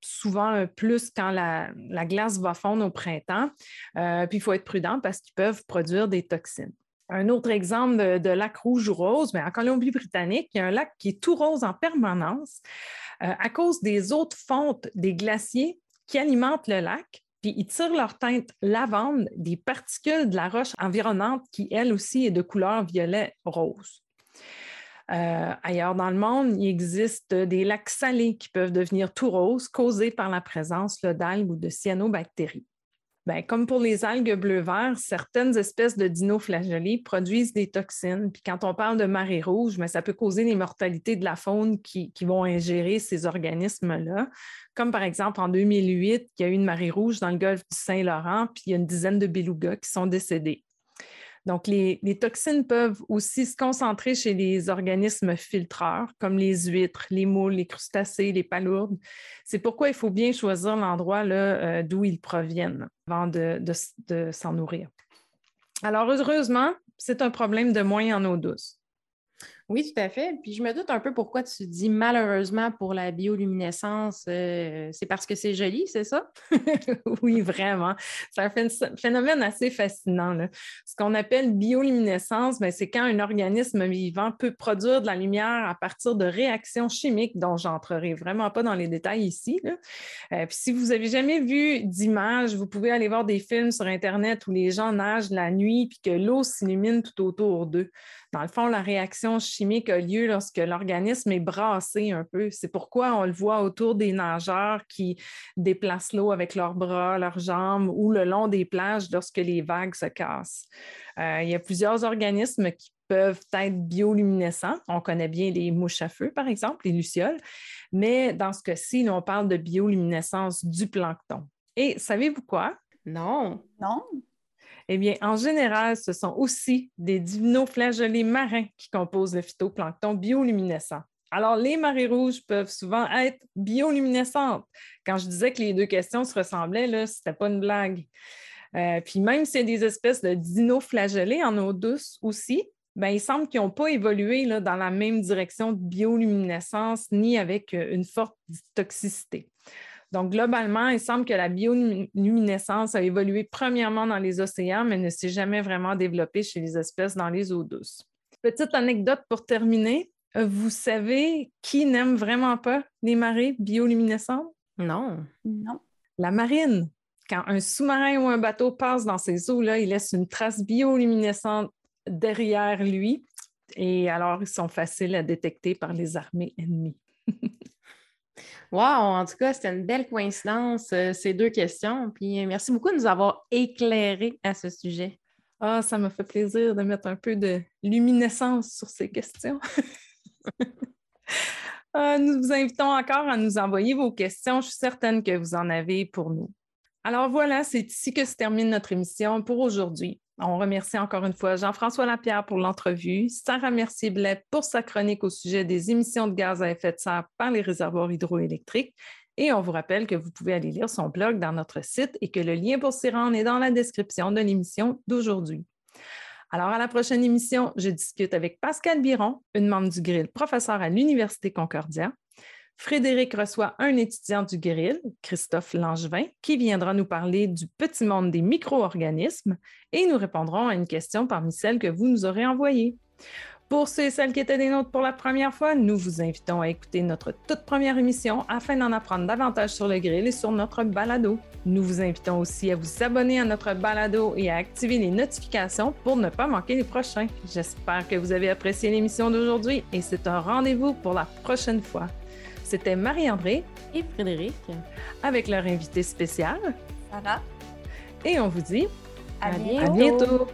souvent plus quand la, glace va fondre au printemps. puis il faut être prudent parce qu'ils peuvent produire des toxines. Un autre exemple de, lac rouge ou rose, mais en Colombie-Britannique, il y a un lac qui est tout rose en permanence euh, à cause des autres fontes des glaciers qui alimentent le lac, puis ils tirent leur teinte lavande des particules de la roche environnante qui, elle aussi, est de couleur violet-rose. Euh, ailleurs dans le monde, il existe des lacs salés qui peuvent devenir tout roses causés par la présence d'algues ou de cyanobactéries. Bien, comme pour les algues bleu-vert, certaines espèces de dinoflagellés produisent des toxines. Puis quand on parle de marée rouge, mais ça peut causer des mortalités de la faune qui, qui vont ingérer ces organismes-là. Comme par exemple en 2008, il y a eu une marée rouge dans le golfe du Saint-Laurent, puis il y a une dizaine de belugas qui sont décédés. Donc, les, toxines peuvent aussi se concentrer chez les organismes filtreurs, comme les huîtres, les moules, les crustacés, les palourdes. C'est pourquoi il faut bien choisir l'endroit euh, d'où ils proviennent avant de, de s'en nourrir. Alors, heureusement, c'est un problème de moins en eau douce. Oui, tout à fait. Puis je me doute un peu pourquoi tu dis malheureusement pour la bioluminescence, euh, c'est parce que c'est joli, c'est ça? oui, vraiment. C'est un phénomène assez fascinant. Ce qu'on appelle bioluminescence, ben, c'est quand un organisme vivant peut produire de la lumière à partir de réactions chimiques dont j'entrerai vraiment pas dans les détails ici. Euh, puis si vous n'avez jamais vu d'image, vous pouvez aller voir des films sur Internet où les gens nagent la nuit puis que l'eau s'illumine tout autour d'eux. Dans le fond, la réaction chimique a lieu lorsque l'organisme est brassé un peu. C'est pourquoi on le voit autour des nageurs qui déplacent l'eau avec leurs bras, leurs jambes ou le long des plages lorsque les vagues se cassent. Euh, il y a plusieurs organismes qui peuvent être bioluminescents. On connaît bien les mouches à feu, par exemple, les lucioles, mais dans ce cas-ci, on parle de bioluminescence du plancton. Et savez-vous quoi? Non. Non. Eh bien, en général, ce sont aussi des dinoflagellés marins qui composent le phytoplancton bioluminescent. Alors, les marées rouges peuvent souvent être bioluminescentes. Quand je disais que les deux questions se ressemblaient, ce n'était pas une blague. Euh, puis même s'il y a des espèces de dinoflagellés en eau douce aussi, ben, il semble qu'ils n'ont pas évolué dans la même direction de bioluminescence ni avec euh, une forte toxicité. Donc, globalement, il semble que la bioluminescence a évolué premièrement dans les océans, mais ne s'est jamais vraiment développée chez les espèces dans les eaux douces. Petite anecdote pour terminer. Vous savez qui n'aime vraiment pas les marées bioluminescentes? Non. Non. La marine. Quand un sous-marin ou un bateau passe dans ces eaux-là, il laisse une trace bioluminescente derrière lui. Et alors, ils sont faciles à détecter par les armées ennemies. Wow, en tout cas, c'était une belle coïncidence, euh, ces deux questions. Puis euh, merci beaucoup de nous avoir éclairés à ce sujet. Ah, ça me fait plaisir de mettre un peu de luminescence sur ces questions. Ah, nous vous invitons encore à nous envoyer vos questions. Je suis certaine que vous en avez pour nous. Alors voilà, c'est ici que se termine notre émission pour aujourd'hui. On remercie encore une fois Jean-François Lapierre pour l'entrevue, Sarah Mercier-Blais pour sa chronique au sujet des émissions de gaz à effet de serre par les réservoirs hydroélectriques. Et on vous rappelle que vous pouvez aller lire son blog dans notre site et que le lien pour s'y rendre est dans la description de l'émission d'aujourd'hui. Alors, à la prochaine émission, je discute avec Pascal Biron, une membre du Grill, professeur à l'Université Concordia, Frédéric reçoit un étudiant du Grill, Christophe Langevin, qui viendra nous parler du petit monde des micro-organismes et nous répondrons à une question parmi celles que vous nous aurez envoyées. Pour ceux et celles qui étaient des nôtres pour la première fois, nous vous invitons à écouter notre toute première émission afin d'en apprendre davantage sur le grill et sur notre balado. Nous vous invitons aussi à vous abonner à notre balado et à activer les notifications pour ne pas manquer les prochains. J'espère que vous avez apprécié l'émission d'aujourd'hui et c'est un rendez-vous pour la prochaine fois. C'était Marie-André et Frédéric avec leur invité spécial, Sarah. Et on vous dit à, bientôt.